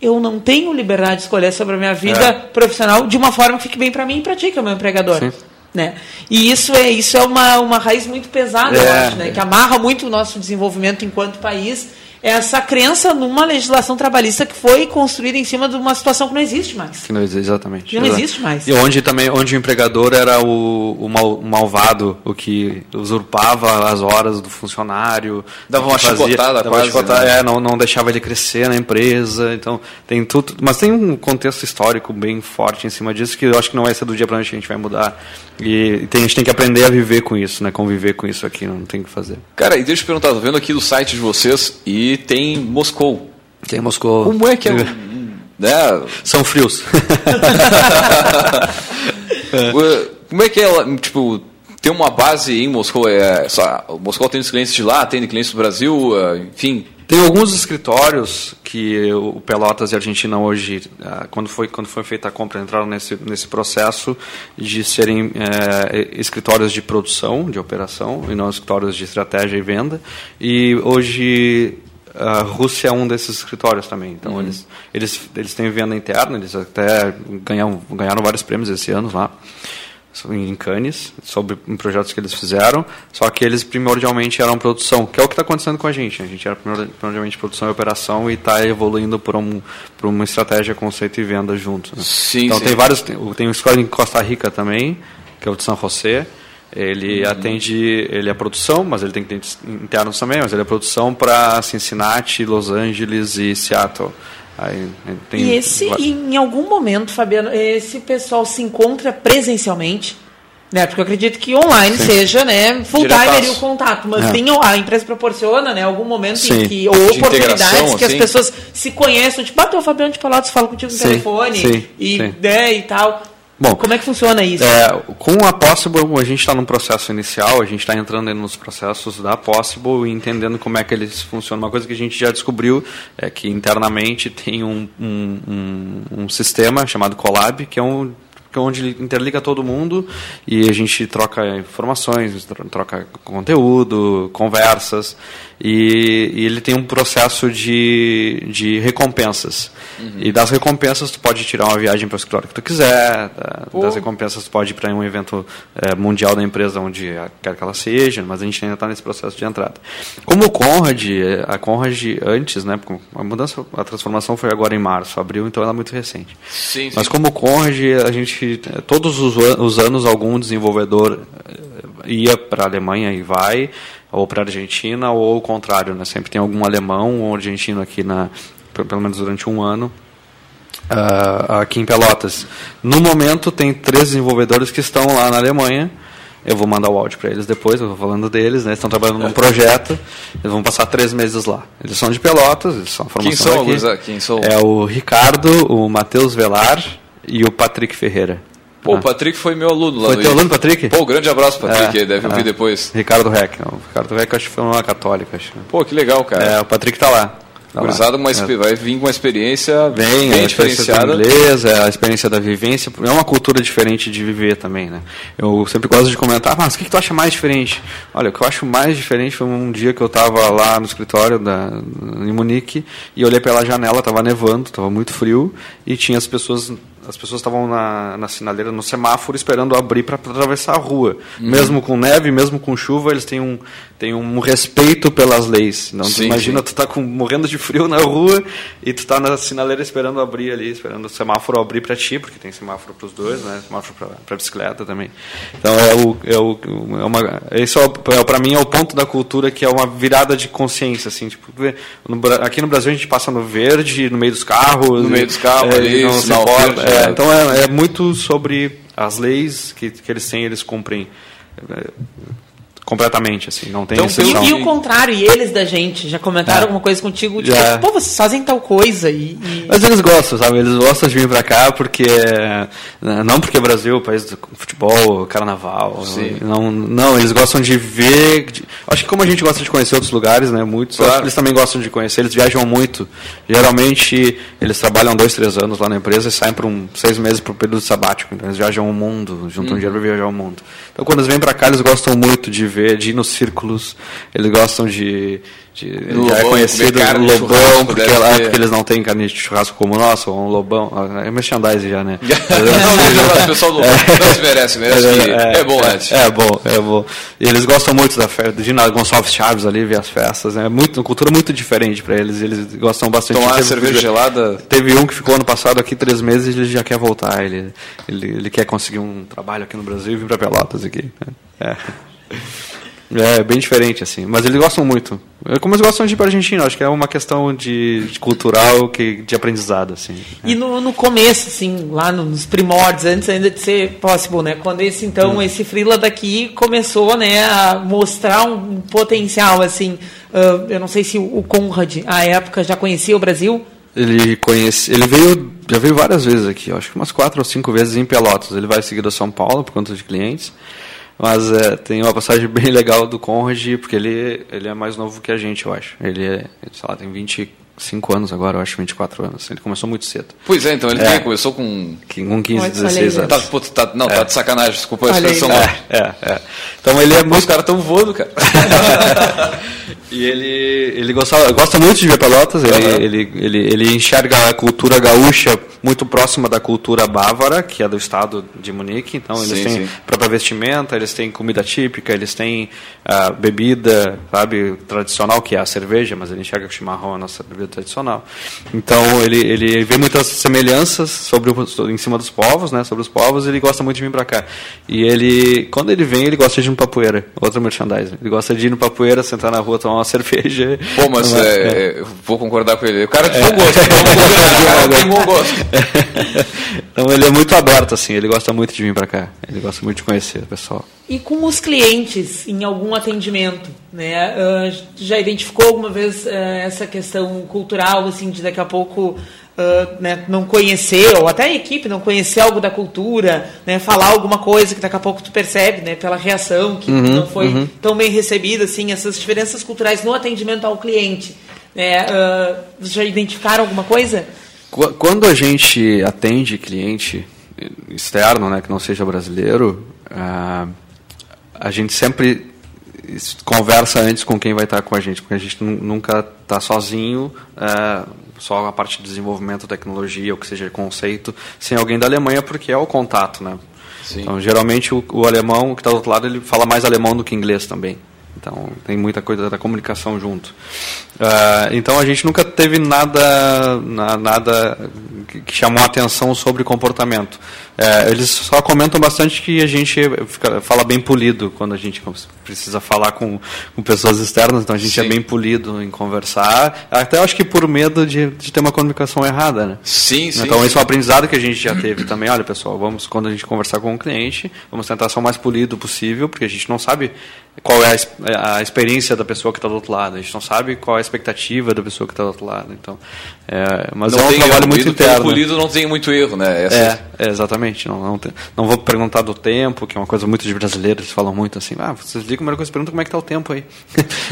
eu não tenho liberdade de escolher sobre a minha vida é. profissional de uma forma que fique bem para mim e para ti, que é o meu empregador. Sim. Né? E isso é, isso é uma, uma raiz muito pesada, é, eu acho, né? que amarra muito o nosso desenvolvimento enquanto país essa crença numa legislação trabalhista que foi construída em cima de uma situação que não existe mais. Que não existe, exatamente. Que não existe mais. E onde também, onde o empregador era o, o, mal, o malvado, o que usurpava as horas do funcionário, dava uma fazia, chicotada, dava quase, chicotada, né? é, não, não deixava ele crescer na empresa. Então tem tudo, mas tem um contexto histórico bem forte em cima disso que eu acho que não vai ser do dia para noite que a gente vai mudar E tem, a gente tem que aprender a viver com isso, né? Conviver com isso aqui, não tem o que fazer. Cara, e deixa eu te perguntar, tô vendo aqui do site de vocês e tem Moscou. Tem Moscou. Como é que é? né? São frios. Como é que é, tipo, tem uma base em Moscou? É, só, Moscou tem clientes de lá, tem clientes do Brasil, é, enfim. Tem alguns escritórios que o Pelotas e a Argentina hoje, ah, quando foi, quando foi feita a compra, entraram nesse, nesse processo de serem é, escritórios de produção, de operação, e não escritórios de estratégia e venda. E hoje a Rússia é um desses escritórios também. Então uhum. eles, eles, eles têm venda interna, eles até ganham, ganharam vários prêmios esse ano lá em Cannes, sobre projetos que eles fizeram, só que eles primordialmente eram produção, que é o que está acontecendo com a gente. A gente era primordialmente produção e operação e está evoluindo por, um, por uma estratégia, conceito e venda juntos. Né? Sim, então sim. tem vários, tem, tem um escola em Costa Rica também, que é o de São José, ele uhum. atende, ele é produção, mas ele tem clientes internos também, mas ele é produção para Cincinnati, Los Angeles e Seattle. Aí, e esse, em algum momento, Fabiano, esse pessoal se encontra presencialmente? Né? Porque eu acredito que online Sim. seja né, full time ali o contato, mas é. tem, a empresa proporciona né, algum momento Sim. em que, ou de oportunidades que assim. as pessoas se conheçam, tipo, bateu ah, o Fabiano de Pelotas, fala contigo no Sim. telefone e, né, e tal. Bom, como é que funciona isso? É, com a Possible, a gente está num processo inicial, a gente está entrando nos processos da Possible e entendendo como é que eles funcionam. Uma coisa que a gente já descobriu é que internamente tem um, um, um, um sistema chamado Collab, que é um onde interliga todo mundo e a gente troca informações, troca conteúdo, conversas e, e ele tem um processo de, de recompensas. Uhum. E das recompensas tu pode tirar uma viagem para o escritório que tu quiser, das recompensas tu pode ir para um evento é, mundial da empresa onde quer que ela seja, mas a gente ainda está nesse processo de entrada. Como o Conrad, a Conrad antes, né, a mudança, a transformação foi agora em março, abril, então ela é muito recente. Sim, sim. Mas como o Conrad, a gente, todos os, os anos algum desenvolvedor eh, ia para a Alemanha e vai, ou para a Argentina, ou o contrário, né? Sempre tem algum alemão ou argentino aqui na, pelo menos durante um ano, uh, aqui em Pelotas. No momento tem três desenvolvedores que estão lá na Alemanha. Eu vou mandar o áudio para eles depois, eu vou falando deles, né? Estão trabalhando num projeto, eles vão passar três meses lá. Eles são de Pelotas, eles são formação Quem são, aqui. Quem são? É o Ricardo, o Matheus Velar e o Patrick Ferreira. Pô, o Patrick foi meu aluno lá Foi teu aluno, Patrick? Pô, grande abraço, Patrick, é, deve ouvir é. depois. Ricardo Reck. O Ricardo Reck acho que foi uma católica. Acho. Pô, que legal, cara. É, o Patrick tá lá. Tá uma, é. vai vir com uma experiência Vem, bem a diferenciada. Inglesa, a experiência da vivência. É uma cultura diferente de viver também, né? Eu sempre gosto de comentar, mas o que, que tu acha mais diferente? Olha, o que eu acho mais diferente foi um dia que eu estava lá no escritório da, em Munique e olhei pela janela, estava nevando, estava muito frio e tinha as pessoas as pessoas estavam na, na sinaleira, no semáforo, esperando abrir para atravessar a rua. Uhum. Mesmo com neve, mesmo com chuva, eles têm um, têm um respeito pelas leis. Não, sim, imagina, sim. tu tá com, morrendo de frio na rua e tu tá na sinaleira esperando abrir ali, esperando o semáforo abrir para ti, porque tem semáforo para os dois, né? Semáforo para bicicleta também. Então é o, é o é uma, esse é, é para mim é o ponto da cultura que é uma virada de consciência, assim, tipo, no, aqui no Brasil a gente passa no verde, no meio dos carros, no meio dos carros, é, ali, não se importa, é, então é, é, muito sobre as leis que, que eles têm, eles cumprem completamente, assim, não tem então, exceção. E, e, o contrário, e eles da gente, já comentaram é. alguma coisa contigo, tipo, já. pô, vocês fazem tal coisa e, e, Mas eles gostam, sabe? Eles gostam de vir pra cá porque, né, não porque o Brasil é o país do futebol, carnaval, Sim. não, não, eles gostam de ver, de, acho que como a gente gosta de conhecer outros lugares, né, muitos, claro. eles também gostam de conhecer, eles viajam muito, geralmente eles trabalham dois, três anos lá na empresa e saem por um, seis meses para o período sabático, então eles viajam o mundo, juntam hum. dinheiro para viajar o mundo. Então quando eles vêm pra cá, eles gostam muito de ver ver, de ir nos círculos. Eles gostam de. de Lobão, é conhecido Lobão, porque, lá, porque eles não têm carne de churrasco como o nosso, ou um Lobão. É merchandise já, né? não, o pessoal do não se merece, merece é, é, bom, né? É, é, bom, é bom. E eles gostam muito da festa, de Gonçalves Chaves ali, ver as festas. É muito, uma cultura muito diferente para eles. Eles gostam bastante. Tomar cerveja gelada. Teve um que ficou ano passado aqui três meses e ele já quer voltar. Ele, ele, ele quer conseguir um trabalho aqui no Brasil e vir para Pelotas aqui. É. É, bem diferente, assim. Mas eles gostam muito. É como eles gostam de ir para Argentina, acho que é uma questão de, de cultural, que, de aprendizado, assim. E no, no, começo, assim, lá nos primórdios, antes ainda de ser possible, né? Quando esse, então, hum. esse Frila daqui começou, né, a mostrar um potencial, assim. Uh, eu não sei se o Conrad, à época, já conhecia o Brasil. Ele conhece, ele veio, já veio várias vezes aqui, acho que umas quatro ou cinco vezes em Pelotas. Ele vai seguir do São Paulo por conta de clientes. Mas é, tem uma passagem bem legal do Conrad, porque ele, ele é mais novo que a gente, eu acho. Ele, é, sei lá, tem 25 anos agora, eu acho, 24 anos. Ele começou muito cedo. Pois é, então ele é. começou com... Com 15, 16 anos. Tá, pô, tá, não, tá é. tá de sacanagem, desculpa a expressão. É, é, é. Então ele é muito... Os caras estão voando, cara. e ele, ele gosta, gosta muito de ver Pelotas, ele, uhum. ele, ele, ele enxerga a cultura gaúcha muito próxima da cultura bávara, que é do estado de Munique. Então, eles sim, têm sim. própria vestimenta, eles têm comida típica, eles têm uh, bebida, sabe, tradicional, que é a cerveja, mas ele enxerga que o chimarrão é a nossa bebida tradicional. Então, ele, ele vê muitas semelhanças sobre o, em cima dos povos, né, sobre os povos, e ele gosta muito de vir para cá. E ele, quando ele vem, ele gosta de ir no Papoeira, outro merchandising. Ele gosta de ir no Papoeira, sentar na rua, tomar uma cerveja. Pô, mas é, é, vou concordar com ele. O cara de bom gosto. tem bom gosto. então ele é muito aberto, assim, ele gosta muito de vir para cá. Ele gosta muito de conhecer o pessoal. E com os clientes em algum atendimento, né? Uh, já identificou alguma vez uh, essa questão cultural, assim, de daqui a pouco Uh, né, não conhecer, ou até a equipe não conhecer algo da cultura, né, falar alguma coisa que daqui a pouco tu percebe, né, pela reação que uhum, não foi uhum. tão bem recebida, assim, essas diferenças culturais no atendimento ao cliente. Né, uh, já identificaram alguma coisa? Quando a gente atende cliente externo, né, que não seja brasileiro, uh, a gente sempre conversa antes com quem vai estar com a gente, porque a gente nunca está sozinho, uh, só a parte de desenvolvimento, tecnologia, ou que seja conceito, sem alguém da Alemanha, porque é o contato, né? Sim. Então, geralmente o, o alemão que está do outro lado ele fala mais alemão do que inglês também. Então tem muita coisa da comunicação junto. Uh, então a gente nunca teve nada, nada que chamou a atenção sobre comportamento. Uh, eles só comentam bastante que a gente fica, fala bem polido quando a gente precisa falar com, com pessoas externas, então a gente é sim. é bem polido em conversar. Até acho que por medo de, de ter uma comunicação errada, né? Sim, sim. Então esse é um aprendizado que a gente já teve também. Olha, pessoal, vamos quando a gente conversar com um cliente, vamos tentar ser o mais polido possível, porque a gente não sabe qual é a, a experiência da pessoa que está do outro lado. A gente não sabe qual é a expectativa da pessoa que está do outro lado. Então, é, mas não é um trabalho erro, muito interno. polido não tem muito erro, né? Essa... É, é, exatamente. Não, não, tem, não vou perguntar do tempo, que é uma coisa muito de brasileiros, eles falam muito assim, ah, vocês ligam, a primeira coisa, perguntam como é que está o tempo aí.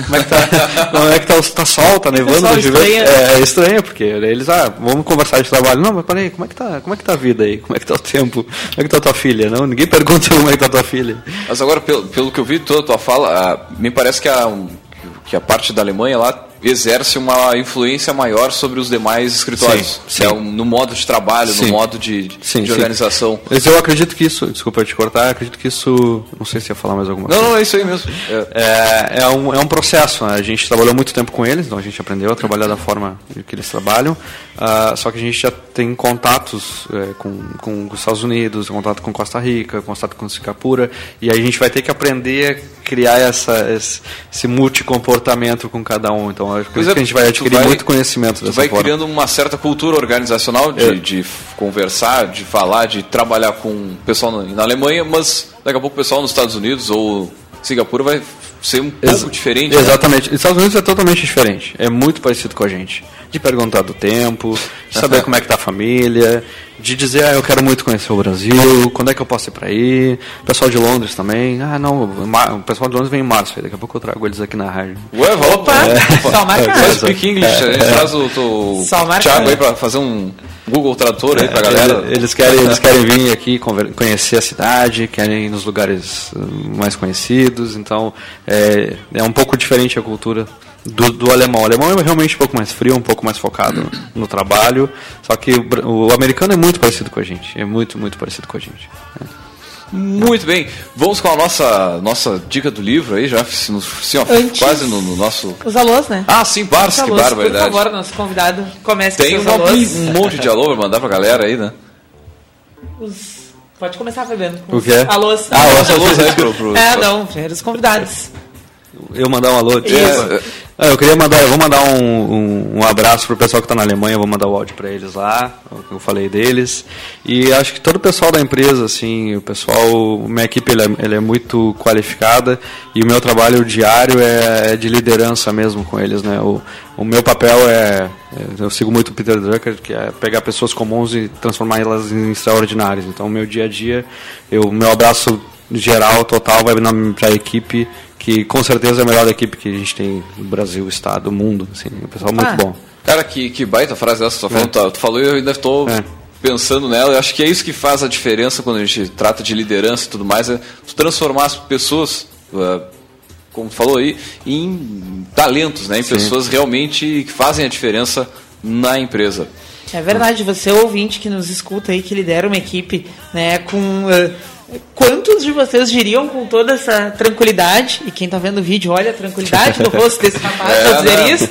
como é que está como é que tá, tá sol, está nevando, tá. É, é estranho, porque eles, ah, vamos conversar de trabalho. Não, mas peraí, como é que está como é que tá a vida aí? Como é que está o tempo? Como é que está a tua filha? Não, ninguém pergunta como é que está a tua filha. Mas agora, pelo, pelo que eu vi toda a tua fala, me parece que a, que a parte da Alemanha lá exerce uma influência maior sobre os demais escritórios. Sim, sim. É, no modo de trabalho, sim. no modo de, sim, de organização. Mas eu acredito que isso, desculpa te cortar, acredito que isso. Não sei se ia falar mais alguma não, coisa. Não, não, é isso aí mesmo. É, é, um, é um processo. Né? A gente trabalhou muito tempo com eles, então a gente aprendeu a trabalhar da forma que eles trabalham. Uh, só que a gente já tem contatos é, com, com os Estados Unidos, contato com Costa Rica, contato com Singapura, e aí a gente vai ter que aprender a criar essa, esse, esse multicomportamento com cada um. Então, que, é, a gente vai adquirir vai, muito conhecimento dessa vai forma. criando uma certa cultura organizacional de, é. de conversar, de falar, de trabalhar com o pessoal na, na Alemanha, mas daqui a pouco o pessoal nos Estados Unidos ou Singapura vai ser um pouco Ex diferente. Né? Exatamente. Né? Estados Unidos é totalmente diferente. É muito parecido com a gente. De perguntar do tempo, de saber como é que está a família, de dizer, ah, eu quero muito conhecer o Brasil, quando é que eu posso ir para aí? O pessoal de Londres também. Ah, não, o pessoal de Londres vem em março, daqui a pouco eu trago eles aqui na rádio. Ué, opa! É, só marca. É, speak English, a gente traz o, o Thiago aí para fazer um Google Tradutor aí pra galera. Eles querem, eles querem vir aqui conhecer a cidade, querem ir nos lugares uh, mais conhecidos, então é, é um pouco diferente a cultura do, do, alemão. O alemão é realmente um pouco mais frio, um pouco mais focado no trabalho. Só que o, o, americano é muito parecido com a gente. É muito, muito parecido com a gente. É. Muito bem, vamos com a nossa, nossa dica do livro aí, já sim, ó, quase no, no, nosso. Os alôs, né? Ah, sim, Bars, que barbaridade. Por favor, nosso convidado comece Tem com um, um monte de alô pra mandar pra galera aí, né? Os... Pode começar, Fabiano. O quê? Alôs. Ah, os alôs aí pro, pro... É, não, os convidados. Eu mandar um alô. É, eu queria mandar, eu vou mandar um, um, um abraço pro pessoal que está na Alemanha, vou mandar o áudio para eles lá, eu falei deles. E acho que todo o pessoal da empresa, assim, o pessoal, minha equipe ele é, ele é muito qualificada e o meu trabalho diário é, é de liderança mesmo com eles, né? O, o meu papel é, é, eu sigo muito o Peter Drucker, que é pegar pessoas comuns e transformá-las em extraordinárias. Então, o meu dia a dia, o meu abraço geral, total, vai para a equipe que com certeza é a melhor equipe que a gente tem no Brasil, Estado, mundo. Assim, um pessoal muito ah. bom. Cara, que, que baita frase essa que tu, falando, é. tu falou e eu ainda estou é. pensando nela. Eu acho que é isso que faz a diferença quando a gente trata de liderança e tudo mais, é transformar as pessoas, uh, como tu falou aí, em talentos, né? em Sim. pessoas realmente que fazem a diferença na empresa. É verdade, você ouvinte que nos escuta aí, que lidera uma equipe né, com. Uh, Quantos de vocês diriam com toda essa tranquilidade, e quem está vendo o vídeo olha a tranquilidade no rosto desse rapaz é, dizer isso,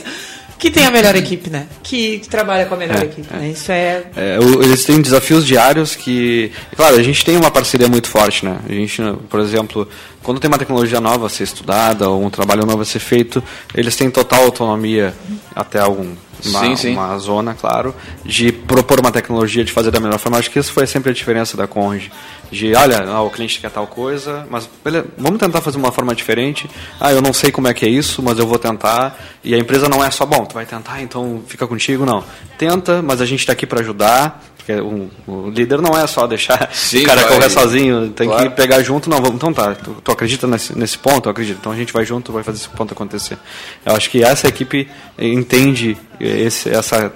que tem a melhor equipe, né? Que, que trabalha com a melhor é, equipe, é. né? Isso é... é... Eles têm desafios diários que... Claro, a gente tem uma parceria muito forte, né? A gente, por exemplo, quando tem uma tecnologia nova a ser estudada ou um trabalho novo a ser feito, eles têm total autonomia até algum uma, sim, sim. uma zona, claro, de propor uma tecnologia, de fazer da melhor forma. Acho que isso foi sempre a diferença da Conge de olha, ah, o cliente quer tal coisa, mas beleza, vamos tentar fazer uma forma diferente. Ah, eu não sei como é que é isso, mas eu vou tentar. E a empresa não é só bom, tu vai tentar, então fica contigo, não. Tenta, mas a gente está aqui para ajudar. Porque o, o, líder não é só deixar Sim, o cara vai, correr sozinho, tem claro. que pegar junto, não, vamos, então tá, tu, tu acredita nesse, nesse ponto? Eu acredito, então a gente vai junto, vai fazer esse ponto acontecer. Eu acho que essa equipe entende esse, essa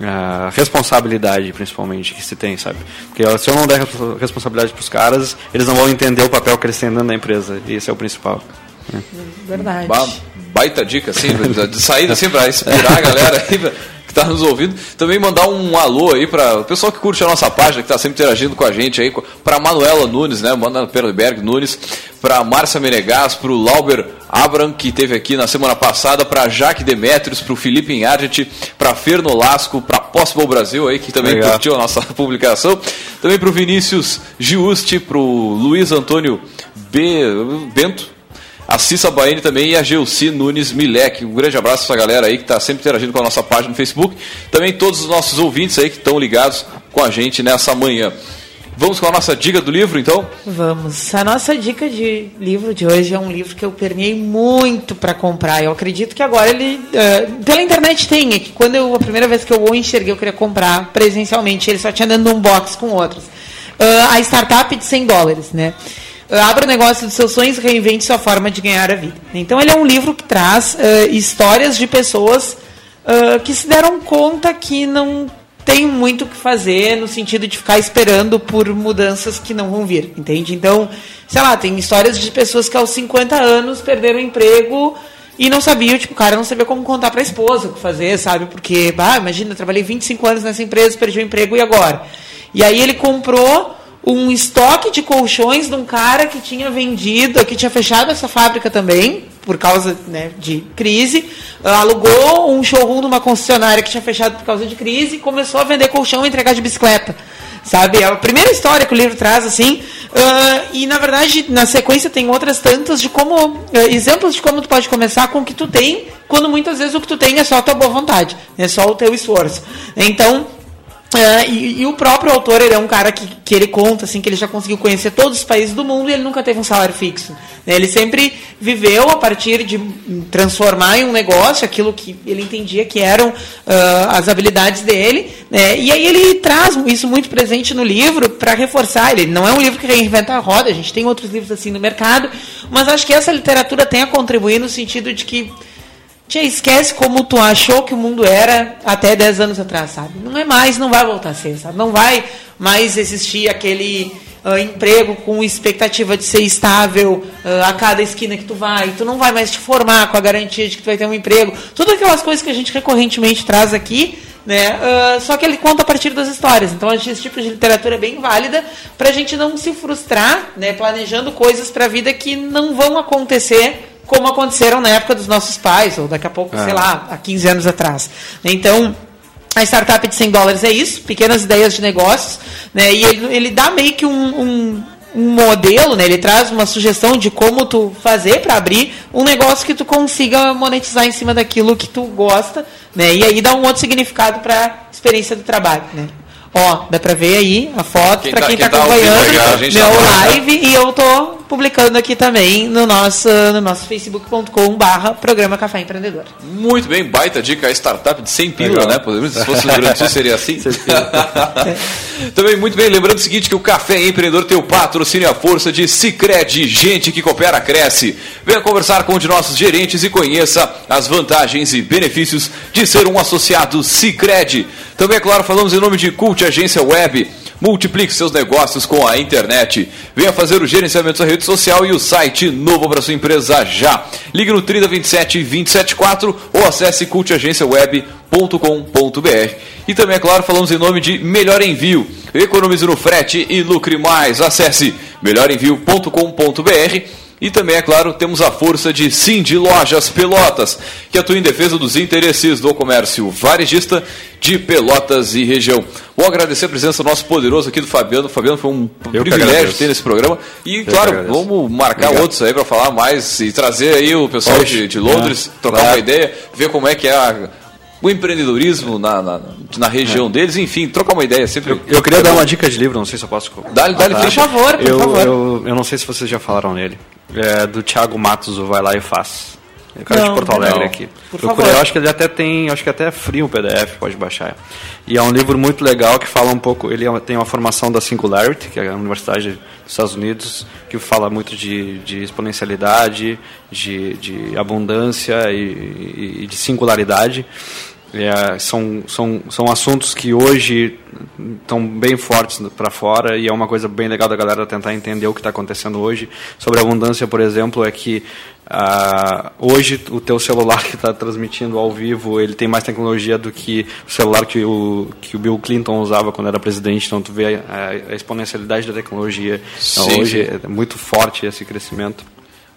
a responsabilidade, principalmente, que se tem, sabe? Porque se eu não der responsabilidade para os caras, eles não vão entender o papel que eles têm dentro da empresa. E esse é o principal. Né? Verdade. Ba baita dica, assim, de saída, assim, para inspirar a galera aí, que está nos ouvindo. Também mandar um alô aí para o pessoal que curte a nossa página, que está sempre interagindo com a gente aí, para Manuela Nunes, né? Manda Perleberg Nunes, para Márcia Menegas, para o Lauber Abram, que teve aqui na semana passada, para Jaque Demetrios, para o Felipe Inhardt, para Fer Nolasco, para Possible Brasil, aí, que também Legal. curtiu a nossa publicação. Também para o Vinícius Giusti, para o Luiz Antônio B... Bento, a Cissa Baene também e a Gelci Nunes Milek. Um grande abraço para essa galera aí que está sempre interagindo com a nossa página no Facebook. Também todos os nossos ouvintes aí que estão ligados com a gente nessa manhã. Vamos com a nossa dica do livro, então? Vamos. A nossa dica de livro de hoje é um livro que eu permeei muito para comprar. Eu acredito que agora ele. Uh, pela internet tem, é que quando eu, a primeira vez que eu o enxerguei, eu queria comprar presencialmente, ele só tinha dentro de um box com outros. Uh, a startup de 100 dólares, né? Abra o negócio dos seus sonhos e reinvente sua forma de ganhar a vida. Então, ele é um livro que traz uh, histórias de pessoas uh, que se deram conta que não tem muito o que fazer no sentido de ficar esperando por mudanças que não vão vir, entende? Então, sei lá, tem histórias de pessoas que aos 50 anos perderam o emprego e não sabiam, tipo, o cara não sabia como contar para a esposa o que fazer, sabe? Porque, bah, imagina, eu trabalhei 25 anos nessa empresa, perdi o emprego e agora? E aí ele comprou um estoque de colchões de um cara que tinha vendido, que tinha fechado essa fábrica também, por causa né, de crise, alugou um showroom de uma concessionária que tinha fechado por causa de crise e começou a vender colchão e entregar de bicicleta. Sabe? É a primeira história que o livro traz, assim. Uh, e, na verdade, na sequência tem outras tantas de como... Uh, exemplos de como tu pode começar com o que tu tem, quando muitas vezes o que tu tem é só a tua boa vontade, é só o teu esforço. Então, Uh, e, e, o próprio autor ele é um cara que, que ele conta assim que ele já conseguiu conhecer todos os países do mundo e ele nunca teve um salário fixo. Né? Ele sempre viveu a partir de transformar em um negócio aquilo que ele entendia que eram uh, as habilidades dele. Né? E aí ele traz isso muito presente no livro para reforçar. Ele não é um livro que reinventa a roda. A gente tem outros livros assim no mercado, mas acho que essa literatura tem a contribuir no sentido de que Tia, esquece como tu achou que o mundo era até 10 anos atrás, sabe? Não é mais, não vai voltar a ser, sabe? Não vai mais existir aquele uh, emprego com expectativa de ser estável uh, a cada esquina que tu vai. Tu não vai mais te formar com a garantia de que tu vai ter um emprego. Todas aquelas coisas que a gente recorrentemente traz aqui, né? Uh, só que ele conta a partir das histórias. Então, acho esse tipo de literatura é bem válida para a gente não se frustrar, né? Planejando coisas para a vida que não vão acontecer como aconteceram na época dos nossos pais, ou daqui a pouco, é. sei lá, há 15 anos atrás. Então, a startup de 100 dólares é isso, pequenas ideias de negócios, né? E ele, ele dá meio que um, um, um modelo, né? Ele traz uma sugestão de como tu fazer para abrir um negócio que tu consiga monetizar em cima daquilo que tu gosta, né? E aí dá um outro significado para a experiência do trabalho, né? Ó, dá pra ver aí a foto Quem para tá- quem, quem tá tá ouvindo acompanhando gente meu tá- live e eu tô publicando aqui também no nosso, no nosso facebook.com barra programa Café Empreendedor. Muito bem, baita dica, a startup de 100 pila, né? Podemos, se fosse no Rio Grande do Sul seria assim. Também muito bem, lembrando o seguinte, que o Café Empreendedor tem o patrocínio e a força de Cicred, gente que coopera, cresce. Venha conversar com um de nossos gerentes e conheça as vantagens e benefícios de ser um associado Cicred. Também, é claro, falamos em nome de Cult Agência Web. Multiplique seus negócios com a internet. Venha fazer o gerenciamento da rede social e o site novo para sua empresa já. Ligue no 3027 274 ou acesse cultagenciaweb.com.br. E também, é claro, falamos em nome de Melhor Envio. Economize no frete e lucre mais. Acesse melhorenvio.com.br. E também, é claro, temos a força de Cindy Lojas Pelotas, que atua em defesa dos interesses do comércio varejista de Pelotas e região. Vou agradecer a presença do nosso poderoso aqui do Fabiano. Fabiano foi um Eu privilégio ter nesse programa. E, que claro, vamos marcar Obrigado. outros aí para falar mais e trazer aí o pessoal de, de Londres, é, trocar claro. uma ideia, ver como é que é a- o empreendedorismo na, na, na região deles, enfim, trocar uma ideia sempre. É. Eu, eu queria dar uma dica de livro, não sei se eu posso. Dá-lhe, dá-lhe Tá. Por favor, por eu, favor. Eu, eu não sei se vocês já falaram nele. É do Thiago Matos, o Vai Lá e Faz. O cara Não, de Porto Alegre não. aqui. Por Procurei, favor. eu acho que ele até tem, acho que até é frio o PDF, pode baixar. E é um livro muito legal que fala um pouco, ele é tem uma formação da Singularity, que é a Universidade dos Estados Unidos, que fala muito de, de exponencialidade, de, de abundância e- e de singularidade. É, são, são, são assuntos que hoje estão bem fortes para fora e é uma coisa bem legal da galera tentar entender o que está acontecendo hoje. Sobre a abundância, por exemplo, é que ah, hoje o teu celular que está transmitindo ao vivo, ele tem mais tecnologia do que o celular que o, que o Bill Clinton usava quando era presidente. Então tu vê a, a exponencialidade da tecnologia. Então, Sim, hoje sim. é muito forte esse crescimento.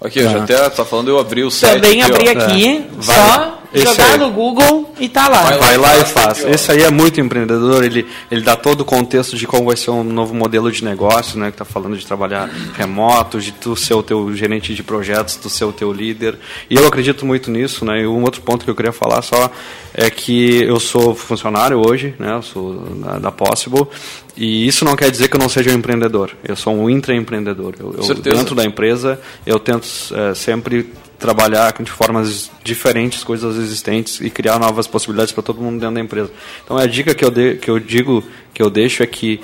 Aqui, eu já até tá falando, eu abri o site. Também aqui, ó. abri aqui, Vai. só Esse jogar aí. no Google e tá lá. Vai Vai lá e faz. Esse aí é muito empreendedor, ele, ele dá todo o contexto de como vai ser um novo modelo de negócio, né? Que tá falando de trabalhar remoto, de tu ser o teu gerente de projetos, tu ser o teu líder. E eu acredito muito nisso, né? E um outro ponto que eu queria falar só é que eu sou funcionário hoje, né? Eu sou da, da Possible. E isso não quer dizer que eu não seja um empreendedor. Eu sou um intraempreendedor. Eu, eu, Certeza. dentro da empresa, eu tento eh, sempre trabalhar de formas diferentes coisas existentes e criar novas possibilidades para todo mundo dentro da empresa. Então a dica que eu, de, que eu digo, que eu deixo é que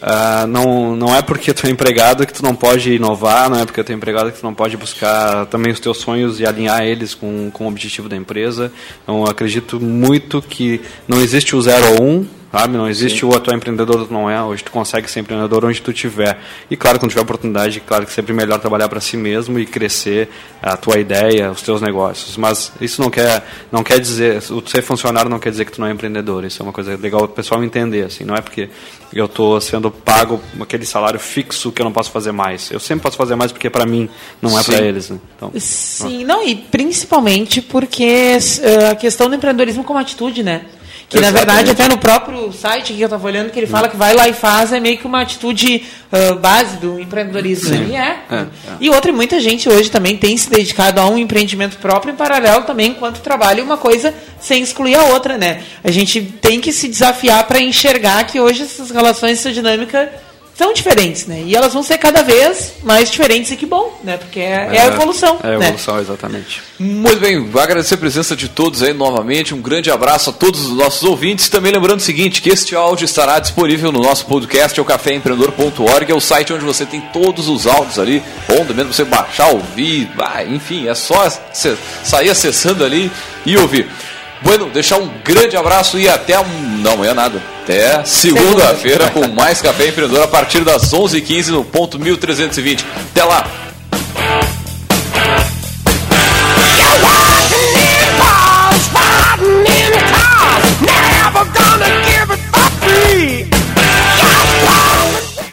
ah, não, não é porque tu é empregado que tu não pode inovar, não é porque tu é empregado que tu não pode buscar também os teus sonhos e alinhar eles com, com o objetivo da empresa. Então acredito muito que não existe o zero ou um, sabe? Não existe o tu é empreendedor ou tu não é. Hoje tu consegue ser empreendedor onde tu estiver. E claro, quando tiver oportunidade, claro que sempre é melhor trabalhar para si mesmo e crescer a tua ideia, os teus negócios. Mas isso não quer, não quer dizer, o ser funcionário não quer dizer que tu não é empreendedor. Isso é uma coisa legal o pessoal entender, assim. Não é porque eu estou sendo pago aquele salário fixo que eu não posso fazer mais. Eu sempre posso fazer mais porque para mim não é para Sim. eles. Né? Então, Sim, não, e principalmente porque eh, a questão do empreendedorismo como atitude, né? Que na verdade, até no próprio site que eu estava olhando, que ele fala que vai lá e faz, é meio que uma atitude ah, base do empreendedorismo. né? E é. É, é. E outra, muita gente hoje também tem se dedicado a um empreendimento próprio, em paralelo também, enquanto trabalha uma coisa sem excluir a outra, né? A gente tem que se desafiar para enxergar que hoje essas relações, essa dinâmica são diferentes, né? E elas vão ser cada vez mais diferentes e que bom, né? Porque é, é a evolução, É a né? evolução, exatamente. Muito bem, vou agradecer a presença de todos aí novamente. Um grande abraço a todos os nossos ouvintes. Também lembrando o seguinte: que este áudio estará disponível no nosso podcast, é o caféempreendedor.org, é o site onde você tem todos os áudios ali, onde mesmo você baixar, ouvir, ah, enfim, é só sair acessando ali e ouvir. Bueno, deixar um grande abraço e até um, não é nada. Até segunda-feira com mais Café Empreendedor a partir das 11h15 no ponto 1320. Até lá!